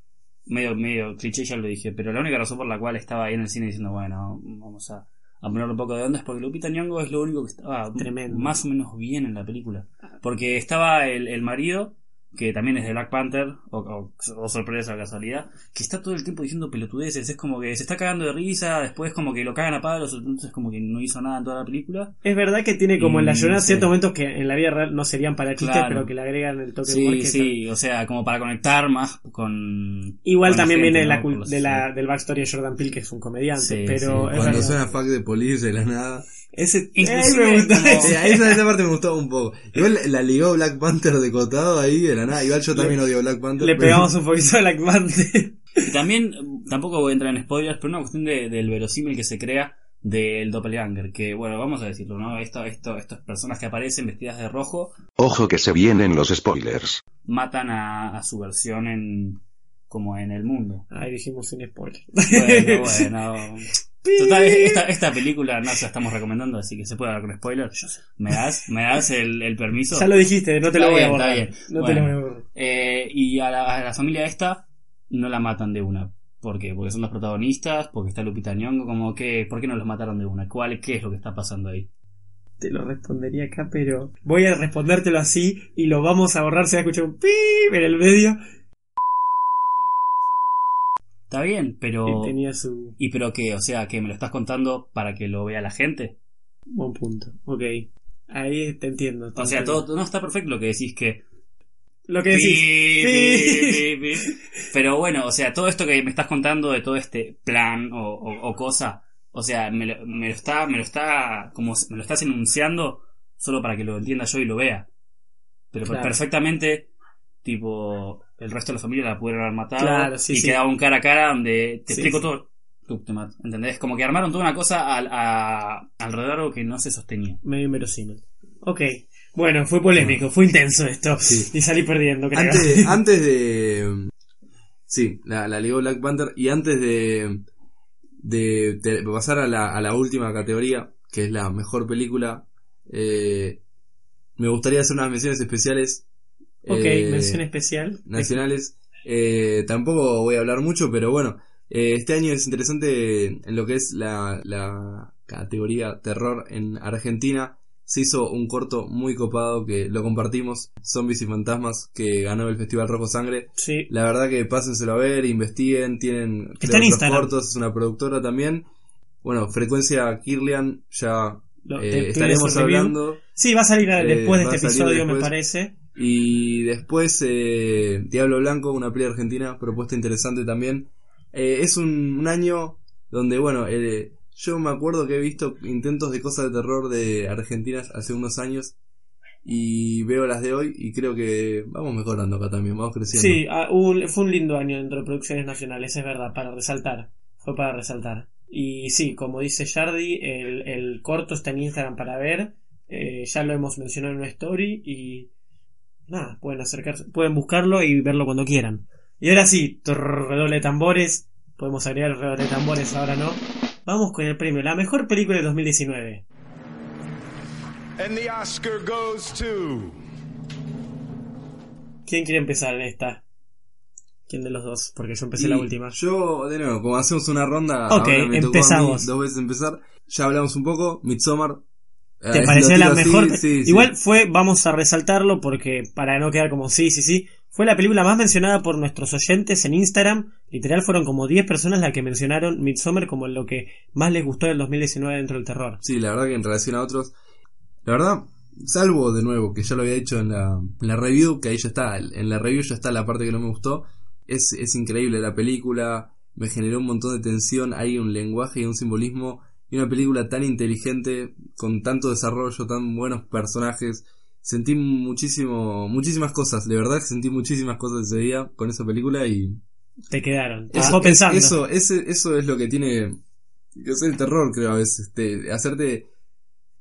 medio, medio cliché ya lo dije, pero la única razón por la cual estaba ahí en el cine diciendo, bueno, vamos a, a ponerle un poco de onda es porque Lupita Nyong'o es lo único que estaba Tremendo. más o menos bien en la película. Porque estaba el, el marido, que también es de Black Panther, o, o- o sorpresa o casualidad, que está todo el tiempo diciendo pelotudeces, es como que se está cagando de risa, después como que lo cagan a palos, entonces como que no hizo nada en toda la película. Es verdad que tiene como en la llorona sí. ciertos momentos que en la vida real no serían para chistes, Claro. pero que le agregan el toque de humor Sí, que sí, o sea, como para conectar más con... Igual con también gente, viene de ¿no? la, cul- los- de la, del backstory de Jordan Peele, que es un comediante, Sí, pero sí. es Cuando suena fuck de police de la nada. Ese, Inclusive me como- ahí esa, esa parte me gustó un poco. Igual la ligó Black Panther de cotado ahí de la nada. Igual yo también odio Black Panther. Le pero- pegamos un poquito a Black Panther. Y también, tampoco voy a entrar en spoilers, pero una cuestión de- del verosímil que se crea del doppelganger, que bueno, vamos a decirlo, ¿no? Esto, esto, estas personas que aparecen vestidas de rojo Ojo que se vienen los spoilers. matan a, a su versión en como en el mundo. Ay, dijimos sin spoiler. Bueno, bueno. Total, esta, esta película no se la estamos recomendando, así que se puede hablar con spoilers. ¿Me das, me das el, el permiso? Ya lo dijiste, no te lo voy a borrar. No te lo Bueno. voy a borrar. Eh, y a la, a la familia esta no la matan de una. ¿Por qué? Porque son los protagonistas, porque está Lupita Nyong'o, como que, ¿por qué no los mataron de una? ¿Cuál, qué es lo que está pasando ahí? Te lo respondería acá, pero voy a respondértelo así y lo vamos a borrar. Se va a escuchar un pip en el medio. Está bien, pero... Y tenía su ¿Y pero qué? O sea, que me lo estás contando para que lo vea la gente. buen punto. Ok. Ahí te entiendo. te O sea, entiendo. todo, no está perfecto lo que decís que... Lo que decís. Pi, Pi. pi. Pero bueno, o sea, todo esto que me estás contando de todo este plan o, o- o cosa, o sea, me lo, me lo está, me lo está, como me lo estás enunciando solo para que lo entienda yo y lo vea. Pero Claro. perfectamente, tipo, el resto de la familia la pudieron haber matado Claro, sí, y sí. quedaba un cara a cara donde te Sí, explico sí. todo. Tú te mato, ¿entendés? Como que armaron toda una cosa al- a- alrededor de algo que no se sostenía. Medio inverosímil. Ok. Bueno, fue polémico, fue intenso esto. Sí. Y salí perdiendo, creo. Antes, antes de. Sí, la, la ligó Black Panther. Y antes de. De, de pasar a la, a la última categoría, que es la mejor película, eh, me gustaría hacer unas menciones especiales. Ok, eh, mención especial. nacionales. Eh, tampoco voy a hablar mucho, pero bueno, eh, este año es interesante en lo que es la, la categoría terror en Argentina. Se hizo un corto muy copado que lo compartimos, Zombies y Fantasmas, que ganó el Festival Rojo Sangre. Sí. La verdad que pásenselo a ver, investiguen, tienen Está en Instagram. cortos, es una productora también. Bueno, Frecuencia Kirlian, ya eh, estaremos hablando. Sí, va a salir Eh, después de este episodio, me parece. Y después eh, Diablo Blanco, una pelea argentina, propuesta interesante también. Eh, es un, año donde, bueno, eh, yo me acuerdo que he visto intentos de cosas de terror de argentinas hace unos años y veo las de hoy y creo que vamos mejorando acá también, vamos creciendo. Sí, ah, fue un lindo año dentro de producciones nacionales, es verdad, para resaltar. Fue para resaltar. Y sí, como dice Yardi, el, el corto está en Instagram para ver. eh, ya lo hemos mencionado en una story y nada, pueden acercarse, pueden buscarlo y verlo cuando quieran. Y ahora sí, redoble de tambores. Podemos agregar el redoble de tambores, ahora no. Vamos con el premio, la mejor película de 2019. And the Oscar goes to. ¿Quién quiere empezar en esta? ¿Quién de los dos? Porque yo empecé Y la última. Yo, de nuevo, como hacemos una ronda, Ok, ahora me tocó a mí empezamos. dos veces empezar. Ya hablamos un poco, Midsommar. ¿Te Eh, pareció la mejor? sí, sí. Igual fue, vamos a resaltarlo porque para no quedar como sí, sí, sí, fue la película más mencionada por nuestros oyentes en Instagram. Literal fueron como 10 personas las que mencionaron Midsommar como lo que más les gustó del 2019 dentro del terror. Sí, la verdad que en relación a otros, la verdad, salvo de nuevo, que ya lo había dicho en la, en la review, que ahí ya está, en la review ya está la parte que no me gustó, es, es increíble la película, me generó un montón de tensión, hay un lenguaje y un simbolismo y una película tan inteligente, con tanto desarrollo, tan buenos personajes. Sentí muchísimo, muchísimas cosas, de verdad que sentí muchísimas cosas ese día con esa película y Te quedaron. Te eso, dejó pensando. Eso, ese- eso es lo que tiene que ser el terror, creo, a veces. Este, hacerte.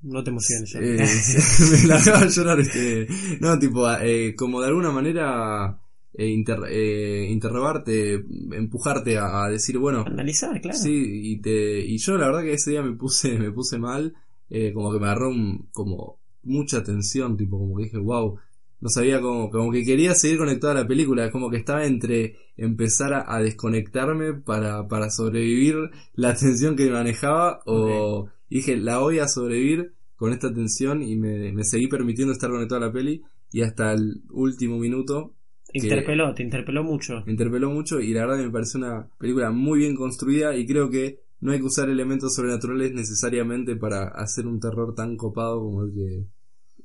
No te emociones. ya. eh, me largaba a llorar. Este, no, tipo, eh, como de alguna manera inter- eh, interrogarte, empujarte a, a decir, bueno, Analizar, claro. sí, y, te, y yo la verdad que ese día me puse, me puse mal, eh, como que me agarró un- como mucha tensión, tipo, como que dije, wow. No sabía cómo, como que quería seguir conectado a la película, como que estaba entre empezar a, a desconectarme para, para sobrevivir la tensión que manejaba o dije, la voy a sobrevivir con esta tensión y me, me seguí permitiendo estar conectado a la peli y hasta el último minuto Te interpeló, te interpeló mucho. me interpeló mucho y la verdad me pareció una película muy bien construida y creo que no hay que usar elementos sobrenaturales necesariamente para hacer un terror tan copado como el que...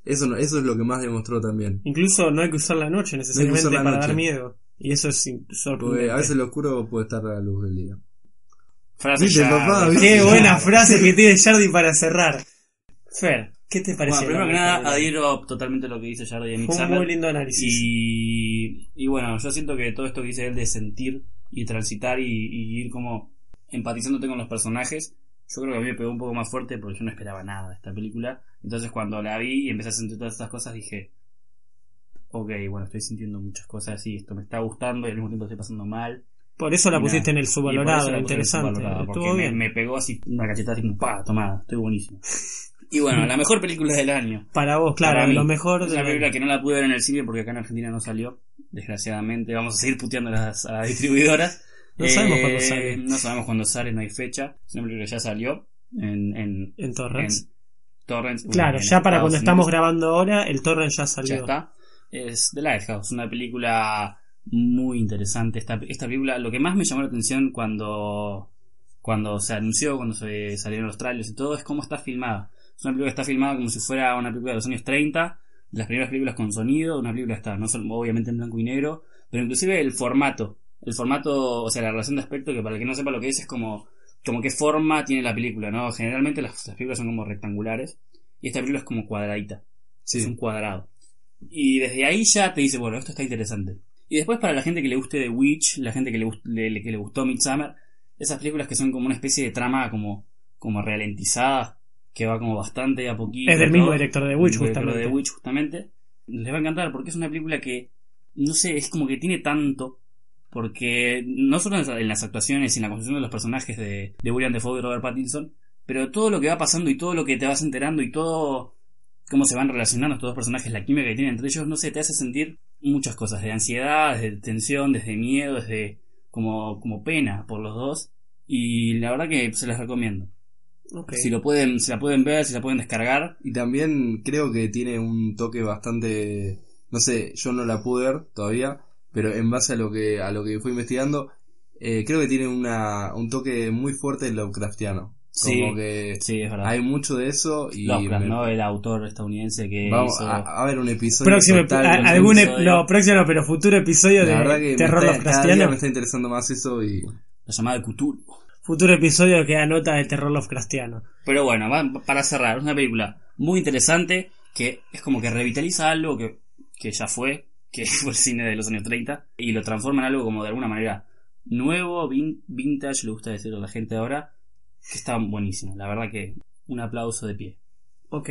Eso, no- eso es lo que más demostró también. Incluso no hay que usar la noche necesariamente la para noche. dar miedo. Y eso es sorprendente. Porque a veces lo oscuro puede estar a la luz del día. Frase Viste, papá, ¿viste? Qué buena frase que tiene Jardy para cerrar. Fer, ¿qué te Bueno, pareció? primero que nada, adhiero totalmente a lo que dice Jardy de Fue un muy lindo análisis. Y, y bueno, yo siento que todo esto que dice él de sentir y transitar y, y ir como empatizándote con los personajes, yo creo que a mí me pegó un poco más fuerte porque yo no esperaba nada de esta película. Entonces cuando la vi y empecé a sentir todas estas cosas dije, ok, bueno, estoy sintiendo muchas cosas y esto me está gustando y al mismo tiempo estoy pasando mal. Por eso la Y pusiste en el Y subvalorado, en el interesante. subvalorado, porque Estuvo me, bien. me pegó así una cachetada así como, pa, tomada, estoy buenísimo. Y bueno, la mejor película del año. Para vos, claro, Para lo mejor Es de una película que no la pude ver en el cine porque acá en Argentina no salió, desgraciadamente. Vamos a seguir puteando a las, a las distribuidoras. No sabemos Eh, cuándo sale. No sabemos cuándo sale, no hay fecha. Es una película que ya salió en, en, en Torrents. en Torrents. Claro, en ya para cuando estamos grabando ahora, el Torrent ya salió. Ya está. Es The Lighthouse, una película muy interesante. Esta, esta película, lo que más me llamó la atención cuando, cuando se anunció, cuando se salieron los trailers y todo, es cómo está filmada. Es una película que está filmada como si fuera una película de los años 30, de las primeras películas con sonido, una película está no solo, obviamente en blanco y negro, pero inclusive el formato. El formato, o sea, la relación de aspecto, que para el que no sepa lo que es, es como, como qué forma tiene la película, ¿no? Generalmente las, las películas son como rectangulares, y esta película es como cuadradita. Es un Sí, cuadrado. Y desde ahí ya te dice, bueno, esto está interesante. Y después para la gente que le guste The Witch, la gente que le, le- que le gustó Midsommar, esas películas que son como una especie de trama como, como ralentizada, que va como bastante a poquito. Es del todo. mismo director de Witch, director justamente. de Witch, justamente. Les va a encantar porque es una película que, no sé, es como que tiene tanto, porque no solo en las- las actuaciones y en la construcción de los personajes de, de William Defoe y Robert Pattinson, pero todo lo que va pasando y todo lo que te vas enterando y todo cómo se van relacionando estos dos personajes, la química que tienen entre ellos, no sé, te hace sentir muchas cosas, de ansiedad, desde tensión, desde miedo, desde como, como pena por los dos. Y la verdad que se les recomiendo. Si lo pueden, si la pueden ver, si la pueden descargar. y también creo que tiene un toque bastante... No sé, yo no la pude ver todavía, pero en base a lo que, a lo que fui investigando, eh, creo que tiene una, un toque muy fuerte Lovecraftiano. Sí, Como que Sí, es verdad. hay mucho de eso y... Lovecraft, me- ¿no? El autor estadounidense que Vamos hizo- a, a ver un episodio Próximo, total a- con algún ep- episodio. no, próximo no, pero futuro episodio La verdad que de me terror está- Lovecraftiano. me está interesando más eso y la llamada de Cthulhu. Futuro episodio que anota de terror Lovecraftiano. Pero bueno, para cerrar, es una película muy interesante que es como que revitaliza algo que, que ya fue, que fue el cine de los años 30, y lo transforma en algo como de alguna manera nuevo, vin- vintage, le gusta decir a la gente ahora, que está buenísimo. La verdad que un aplauso de pie. Ok,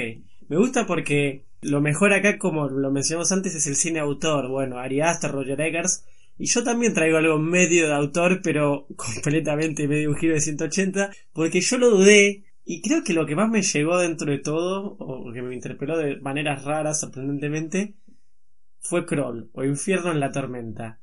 me gusta porque lo mejor acá, como lo mencionamos antes, es el cine autor. Bueno, Ari Aster, Roger Eggers. Y yo también traigo algo medio de autor, pero completamente medio un giro de 180, porque yo lo dudé. Y creo que lo que más me llegó dentro de todo, o que me interpeló de maneras raras, sorprendentemente, fue Kroll, o Infierno en la Tormenta,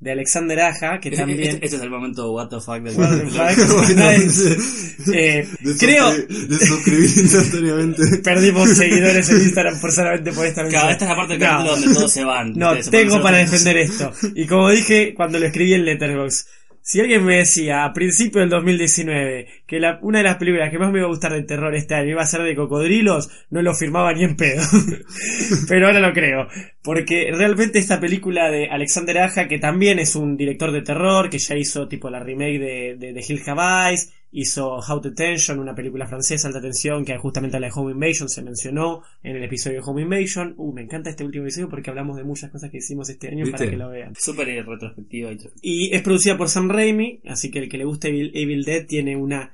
de Alexander Aja, que también... Este, este es el momento what the fuck del Eh, de creo- de suscribir instantáneamente. Perdimos seguidores en Instagram por solamente por esta Claro, esta es la parte del No. donde todos se van. No, tengo para defender esto. Y como dije cuando lo escribí en Letterboxd, si alguien me decía a principio del 2019 que la- una de las películas que más me iba a gustar de terror este año iba a ser de cocodrilos, no lo firmaba ni en pedo. Pero ahora lo creo. Porque realmente esta película de Alexander Aja, que también es un director de terror, que ya hizo tipo la remake de, de, Hill Have Hizo How to Tension, una película francesa, alta tensión, que justamente la de Home Invasion se mencionó en el episodio de Home Invasion. Uh, me encanta este último episodio porque hablamos de muchas cosas que hicimos este año ¿Viste? para que lo vean. Súper retrospectiva. y todo. Y es producida por Sam Raimi, así que el que le guste Evil, Evil Dead tiene una...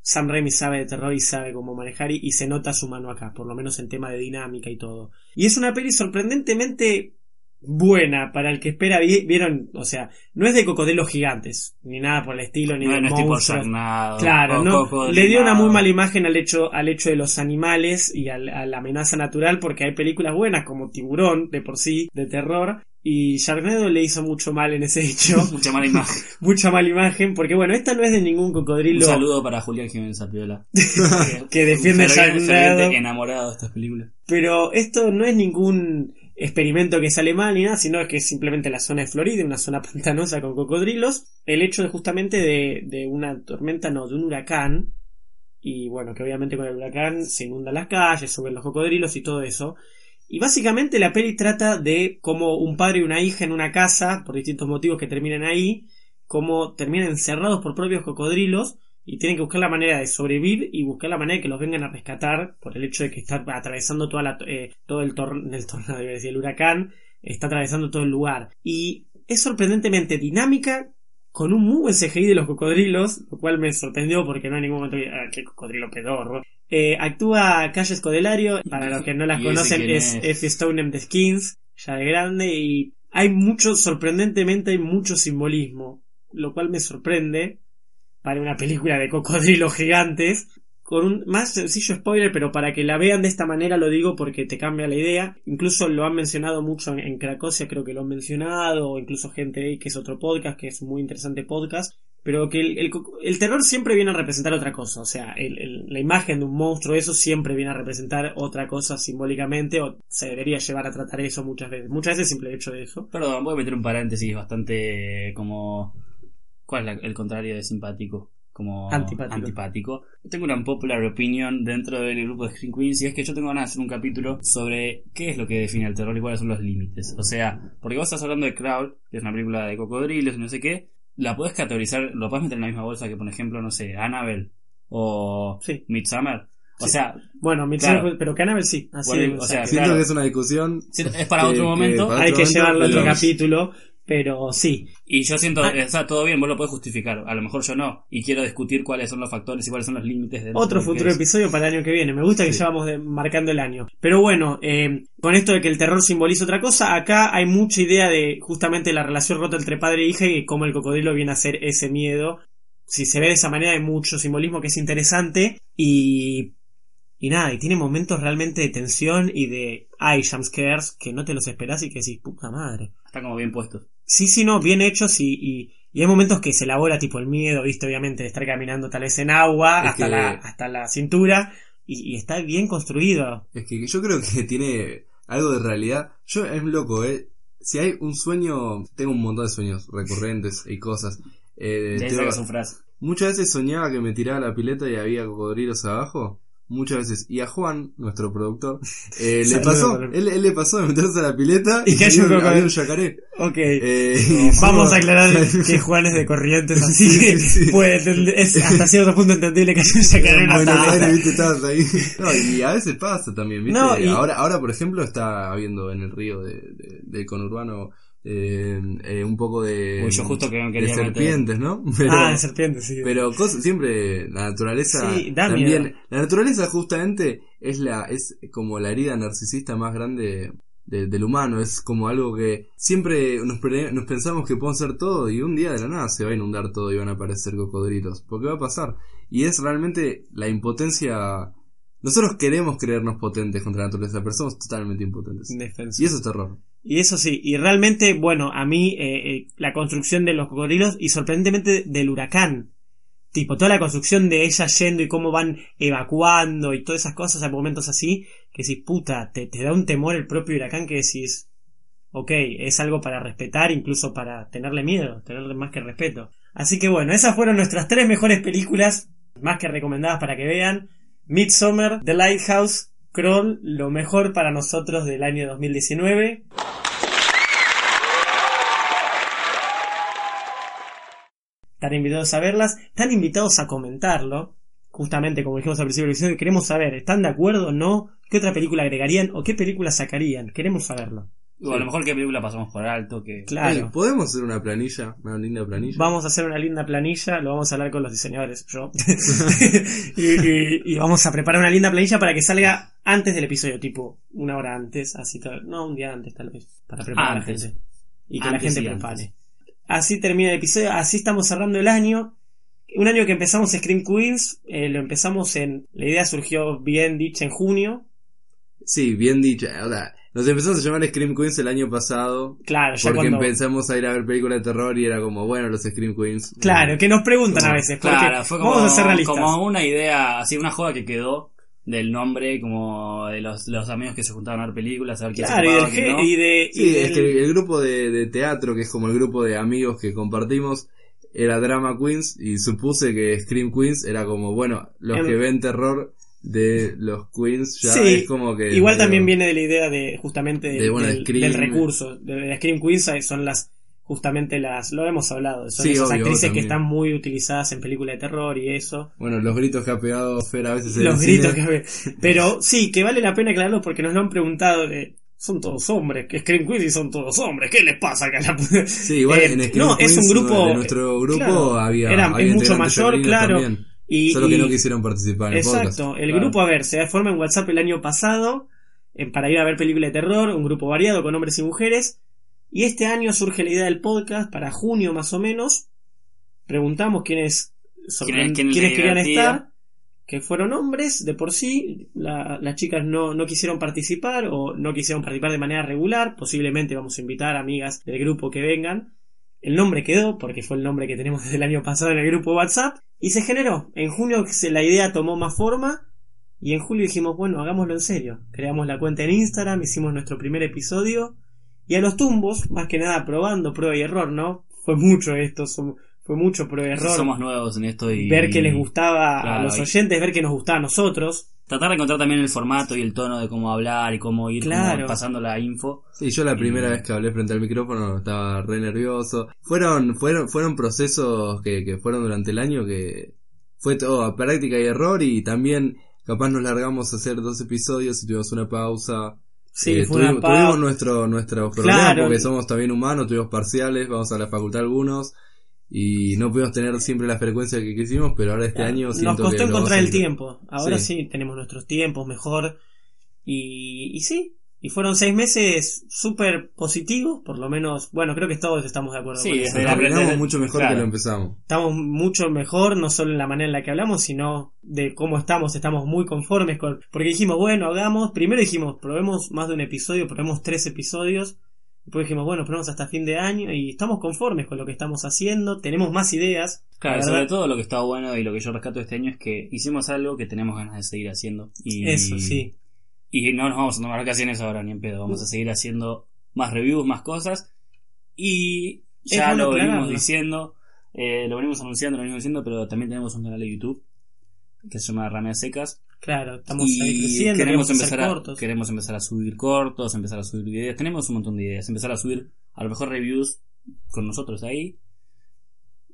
Sam Raimi sabe de terror y sabe cómo manejar y, y se nota su mano acá, por lo menos en tema de dinámica y todo. Y es una peli sorprendentemente buena para el que espera, vi- vieron, o sea, no es de cocodrilos gigantes, ni nada por el estilo, ni No, de no es tipo monstruos. Sharknado. Claro, no, le dio una muy mala imagen al hecho, al hecho de los animales y al- a la amenaza natural porque hay películas buenas como Tiburón de por sí, de terror, y Sharknado le hizo mucho mal en ese hecho, Mucha mala imagen. mucha mala imagen, porque bueno, esta no es de ningún Un cocodrilo saludo para Julián Jiménez Apiola. que defiende Sharknado, enamorado de estas películas. pero esto no es ningún experimento que ni nada, sino es que es simplemente la zona de Florida, una zona pantanosa con cocodrilos, el hecho de justamente de, de una tormenta, no, de un huracán, y bueno, que obviamente con el huracán se inundan las calles, suben los cocodrilos y todo eso. Y básicamente la peli trata de cómo un padre y una hija en una casa, por distintos motivos que terminan ahí, cómo terminan encerrados por propios cocodrilos y tienen que buscar la manera de sobrevivir y buscar la manera de que los vengan a rescatar por el hecho de que está atravesando toda la, eh, todo el, tor el tornado, decir, el huracán, está atravesando todo el lugar. Y es sorprendentemente dinámica, con un muy buen CGI de los cocodrilos, lo cual me sorprendió porque no en ningún momento ah, qué cocodrilo pedorro. Eh, actúa Calle Escodelario, para los que no las ¿Y ese conocen, es es? F. Stoneham de Skins, ya de grande, y hay mucho, sorprendentemente hay mucho simbolismo, lo cual me sorprende para una película de cocodrilos gigantes. Con un más sencillo spoiler, pero para que la vean de esta manera lo digo porque te cambia la idea. Incluso lo han mencionado mucho en, en Cracosia, creo que lo han mencionado, o incluso gente que es otro podcast, que es un muy interesante podcast. Pero que el, el terror siempre viene a representar otra cosa. O sea, el- la imagen de un monstruo, eso siempre viene a representar otra cosa simbólicamente, o se debería llevar a tratar eso muchas veces. Muchas veces simple hecho de eso. Perdón, voy a meter un paréntesis bastante como... ¿Cuál es la- el contrario de simpático? Como Antipático. antipático. Tengo una popular opinion dentro del grupo de Screen Queens y es que yo tengo ganas de hacer un capítulo sobre qué es lo que define el terror y cuáles son los límites. O sea, porque vos estás hablando de Crawl, que es una película de cocodrilos y no sé qué, la podés categorizar, lo podés meter en la misma bolsa que, por ejemplo, no sé, Annabelle o Sí. Midsommar. O Sí. sea, Bueno, mi Claro. pero Cannabel sí. Así Bueno, o sea, Siento claro. que es una discusión. es para que- otro que momento. hay que momento, llevarlo a otro capítulo, pero sí. Y yo siento, Ah. está todo bien, vos lo podés justificar. A lo mejor yo no. Y quiero discutir cuáles son los factores y cuáles son los límites de Otro futuro episodio para el año que viene. Me gusta que Sí. ya vamos de- marcando el año. Pero bueno, eh, con esto de que el terror simboliza otra cosa, acá hay mucha idea de justamente la relación rota entre padre e hija y cómo el cocodrilo viene a ser ese miedo. Si se ve de esa manera hay mucho simbolismo que es interesante y... Y nada, y tiene momentos realmente de tensión y de... Hay jumpscares que no te los esperás y que decís, puta madre. Está como bien puesto. Sí, sí, no, bien hechos y, y, y hay momentos que se elabora tipo el miedo, viste, obviamente, de estar caminando tal vez en agua Es hasta, que- la, hasta la cintura y, y está bien construido. Es que yo creo que tiene algo de realidad. Yo es loco, ¿eh? Si hay un sueño, tengo un montón de sueños recurrentes y cosas. Eh, tengo- muchas veces soñaba que me tiraba a la pileta y había cocodrilos abajo. Muchas veces. Y a Juan, nuestro productor, eh, le pasó, él. le pasó de meterse a la pileta Y que haya un había un yacaré. Ok. Eh, Vamos a y- aclarar que Juan es de Corrientes, así Sí, que sí. puede entender- es hasta cierto punto entendible que haya un sacar En. Aires, viste, ahí. No, y a veces pasa también, viste. No, y- ahora, ahora, por ejemplo, está habiendo en el río de, de- del conurbano eh, eh, un poco de, Uy, yo justo que de meter. serpientes, ¿no? Pero, Ah, de serpiente, sí. pero cosas, siempre la naturaleza Sí, también, miedo. la naturaleza justamente es la, es como la herida narcisista más grande de- del humano, es como algo que siempre nos, pre- nos pensamos que podemos hacer todo y un día de la nada se va a inundar todo y van a aparecer cocodrilos, porque va a pasar. Y es realmente la impotencia, nosotros queremos creernos potentes contra la naturaleza, pero somos totalmente impotentes. Y eso es terror. Y eso sí, y realmente, bueno, a mí eh, eh, la construcción de los cocodrilos y sorprendentemente del huracán. Tipo, toda la construcción de ellas yendo y cómo van evacuando y todas esas cosas a momentos así, que decís, puta, te, te da un temor el propio huracán que decís, ok, es algo para respetar, incluso para tenerle miedo, tenerle más que respeto. Así que bueno, esas fueron nuestras tres mejores películas, más que recomendadas para que vean. Midsommar, The Lighthouse, Crawl, lo mejor para nosotros del año 2019. Están invitados a verlas, están invitados a comentarlo. Justamente como dijimos al principio del episodio, queremos saber, ¿están de acuerdo o no? ¿Qué otra película agregarían o qué película sacarían? Queremos saberlo. O a lo mejor qué película pasamos por alto, que... Claro. ¿Podemos hacer una planilla? Una linda planilla. Vamos a hacer una linda planilla, lo vamos a hablar con los diseñadores, yo. y, y- y vamos a preparar una linda planilla para que salga antes del episodio, tipo una hora antes, así tal, no un día antes tal vez, para preparar Antes. a la gente. Y que la gente prepare. Así termina el episodio, así estamos cerrando el año. Un año que empezamos Scream Queens, eh, lo empezamos en, la idea surgió bien dicha en junio. Sí, bien dicho. O sea, nos empezamos a llamar Scream Queens el año pasado. Claro, ya Porque cuando... empezamos a ir a ver películas de terror y era como, bueno, los Scream Queens. Claro, que nos preguntan a veces, Claro, fue como, vamos a ser realistas. como una idea, así una joda que quedó del nombre, como de los, los amigos que se juntaban a ver películas, a ver quién Claro, se y del, no. y de, y Sí, es del- que el grupo de, de teatro, que es como el grupo de amigos que compartimos, era Drama Queens y supuse que Scream Queens era como, bueno, los Em- que ven terror de los Queens ya Sí, es como que... Igual medio- también viene de la idea de justamente del, De, bueno, del- Scream. del recurso. De, de Scream Queens son las justamente las lo hemos hablado, son Sí, esas obvio, actrices que están muy utilizadas en películas de terror y eso. Bueno, los gritos que ha pegado Fer a veces en Los el gritos cine. que ve. Pero sí, que vale la pena aclararlo porque nos lo han preguntado de son todos hombres, que Scream Queens y son todos hombres, ¿qué les pasa acá? La... Sí, igual Eh, en Scream no, es un grupo de nuestro grupo claro, había, era- había es mucho mayor, claro. también. Y, Solo que y- no quisieron participar en el podcast. Exacto, el Claro. grupo, a ver, se forma en WhatsApp el año pasado eh, para ir a ver películas de terror, un grupo variado con hombres y mujeres. Y este año surge la idea del podcast para junio más o menos. Preguntamos quiénes, sorpre- ¿Quién- quién es quiénes querían estar, que fueron hombres de por sí. La- las chicas no, no quisieron participar o no quisieron participar de manera regular. Posiblemente vamos a invitar amigas del grupo que vengan. El nombre quedó, porque fue el nombre que tenemos desde el año pasado en el grupo WhatsApp, y se generó. En junio la idea tomó más forma, y en julio dijimos, bueno, hagámoslo en serio. Creamos la cuenta en Instagram, hicimos nuestro primer episodio, y a los tumbos, más que nada probando, prueba y error, ¿no? Fue mucho esto, fue mucho prueba y error. Somos nuevos en esto y... ver qué les gustaba a los y- oyentes, ver qué nos gustaba a nosotros. Tratar de encontrar también el formato y el tono de cómo hablar y cómo ir como pasando la info. Sí, yo la primera vez que hablé frente al micrófono estaba re nervioso. Fueron, fueron, fueron procesos que, que fueron durante el año que fue todo a práctica y error y también capaz nos largamos a hacer dos episodios y tuvimos una pausa. Sí, Eh, fue una tuvimos, tuvimos nuestro, nuestro problema Claro. porque somos también humanos, tuvimos parciales, vamos a la facultad algunos y no pudimos tener siempre la frecuencia que quisimos, pero ahora este año Nos siento costó que encontrar el tiempo. Ahora Sí. sí. tenemos nuestros tiempos mejor. Y, y sí, y fueron seis meses súper positivos, por lo menos, bueno, creo que todos estamos de acuerdo Sí, con eso. Terminamos mucho mejor claro. que lo empezamos. Estamos mucho mejor, no solo en la manera en la que hablamos, sino de cómo estamos, estamos muy conformes con... Porque dijimos, bueno, hagamos, primero dijimos, probemos más de un episodio, probemos tres episodios, después dijimos, bueno, probemos hasta fin de año y estamos conformes con lo que estamos haciendo, tenemos más ideas. Claro, la sobre todo lo que está bueno y lo que yo rescato este año es que hicimos algo que tenemos ganas de seguir haciendo. Y, Eso, sí. Y no nos vamos a tomar vacaciones ahora ni en pedo. Vamos a seguir haciendo más reviews, más cosas. Y ya lo venimos aclararlo. diciendo, eh, lo venimos anunciando, lo venimos diciendo, pero también tenemos un canal de YouTube que se llama Rameas Secas. Claro, estamos ahí y creciendo, queremos empezar, a, cortos. queremos empezar a subir cortos, empezar a subir videos. Tenemos un montón de ideas. Empezar a subir a lo mejor reviews con nosotros ahí.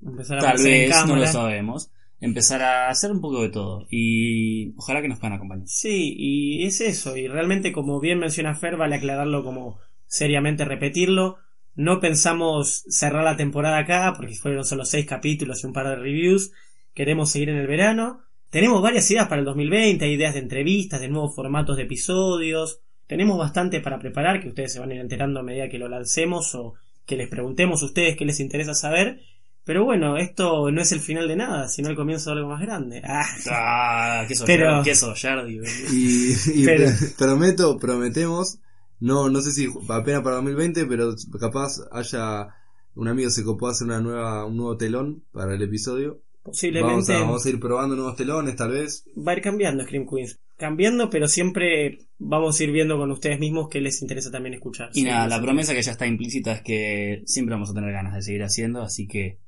Empezar a Tal en vez, no lo sabemos. Empezar a hacer un poco de todo. Y ojalá que nos puedan acompañar. Sí, y es eso, y realmente como bien menciona Fer, vale aclararlo como seriamente repetirlo. No pensamos cerrar la temporada acá, porque fueron solo seis capítulos y un par de reviews. Queremos seguir en el verano. Tenemos varias ideas para el 2020, ideas de entrevistas, de nuevos formatos de episodios. Tenemos bastante para preparar, que ustedes se van a ir enterando a medida que lo lancemos o que les preguntemos a ustedes qué les interesa saber. Pero bueno, esto no es el final de nada, sino el comienzo de algo más grande. Ah, Ah, qué Pero- qué Yardi. Y, y Pero- pr- prometo, prometemos, no, no sé si apenas para 2020, pero capaz haya un amigo se copó a hacer una nueva, un nuevo telón para el episodio. Vamos posiblemente a, vamos a ir probando nuevos telones, tal vez. va a ir cambiando Scream Queens. Cambiando, pero siempre vamos a ir viendo con ustedes mismos qué les interesa también escuchar. Y Sí, nada, la promesa que ya está implícita es que siempre vamos a tener ganas de seguir haciendo, así que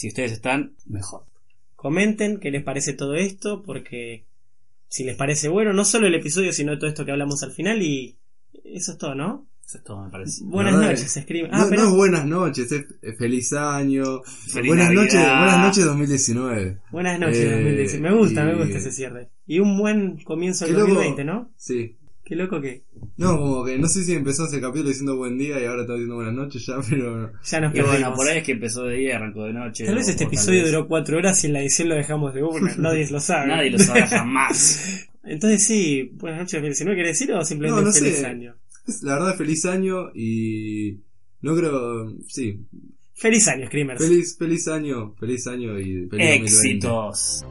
si ustedes están, mejor. Comenten qué les parece todo esto, porque si les parece bueno, no solo el episodio, sino todo esto que hablamos al final, y eso es todo, ¿no? Eso es todo, me parece. Buenas noches. No, Ah, no pero es buenas noches, es es feliz año. Feliz buenas Navidad. noches, buenas noches 2019. buenas noches, Eh, 2016. Me gusta, me gusta ese cierre. Y un buen comienzo del Qué loco. 2020, ¿no? Sí. Qué loco que No, como que no sé si empezó ese capítulo diciendo buen día y ahora está diciendo buenas noches ya, pero ya nos Y bueno, por ahí es que empezó de día y arrancó de noche. Tal vez este episodio duró cuatro horas y en la edición lo dejamos de una. Nadie lo sabe. Nadie lo sabrá jamás. Entonces sí, buenas noches, 2019, ¿querés decir o simplemente No, no feliz sé. año? la verdad feliz año y no creo, sí, Feliz año, Screamers. feliz feliz año, feliz año y feliz 2020. Éxitos.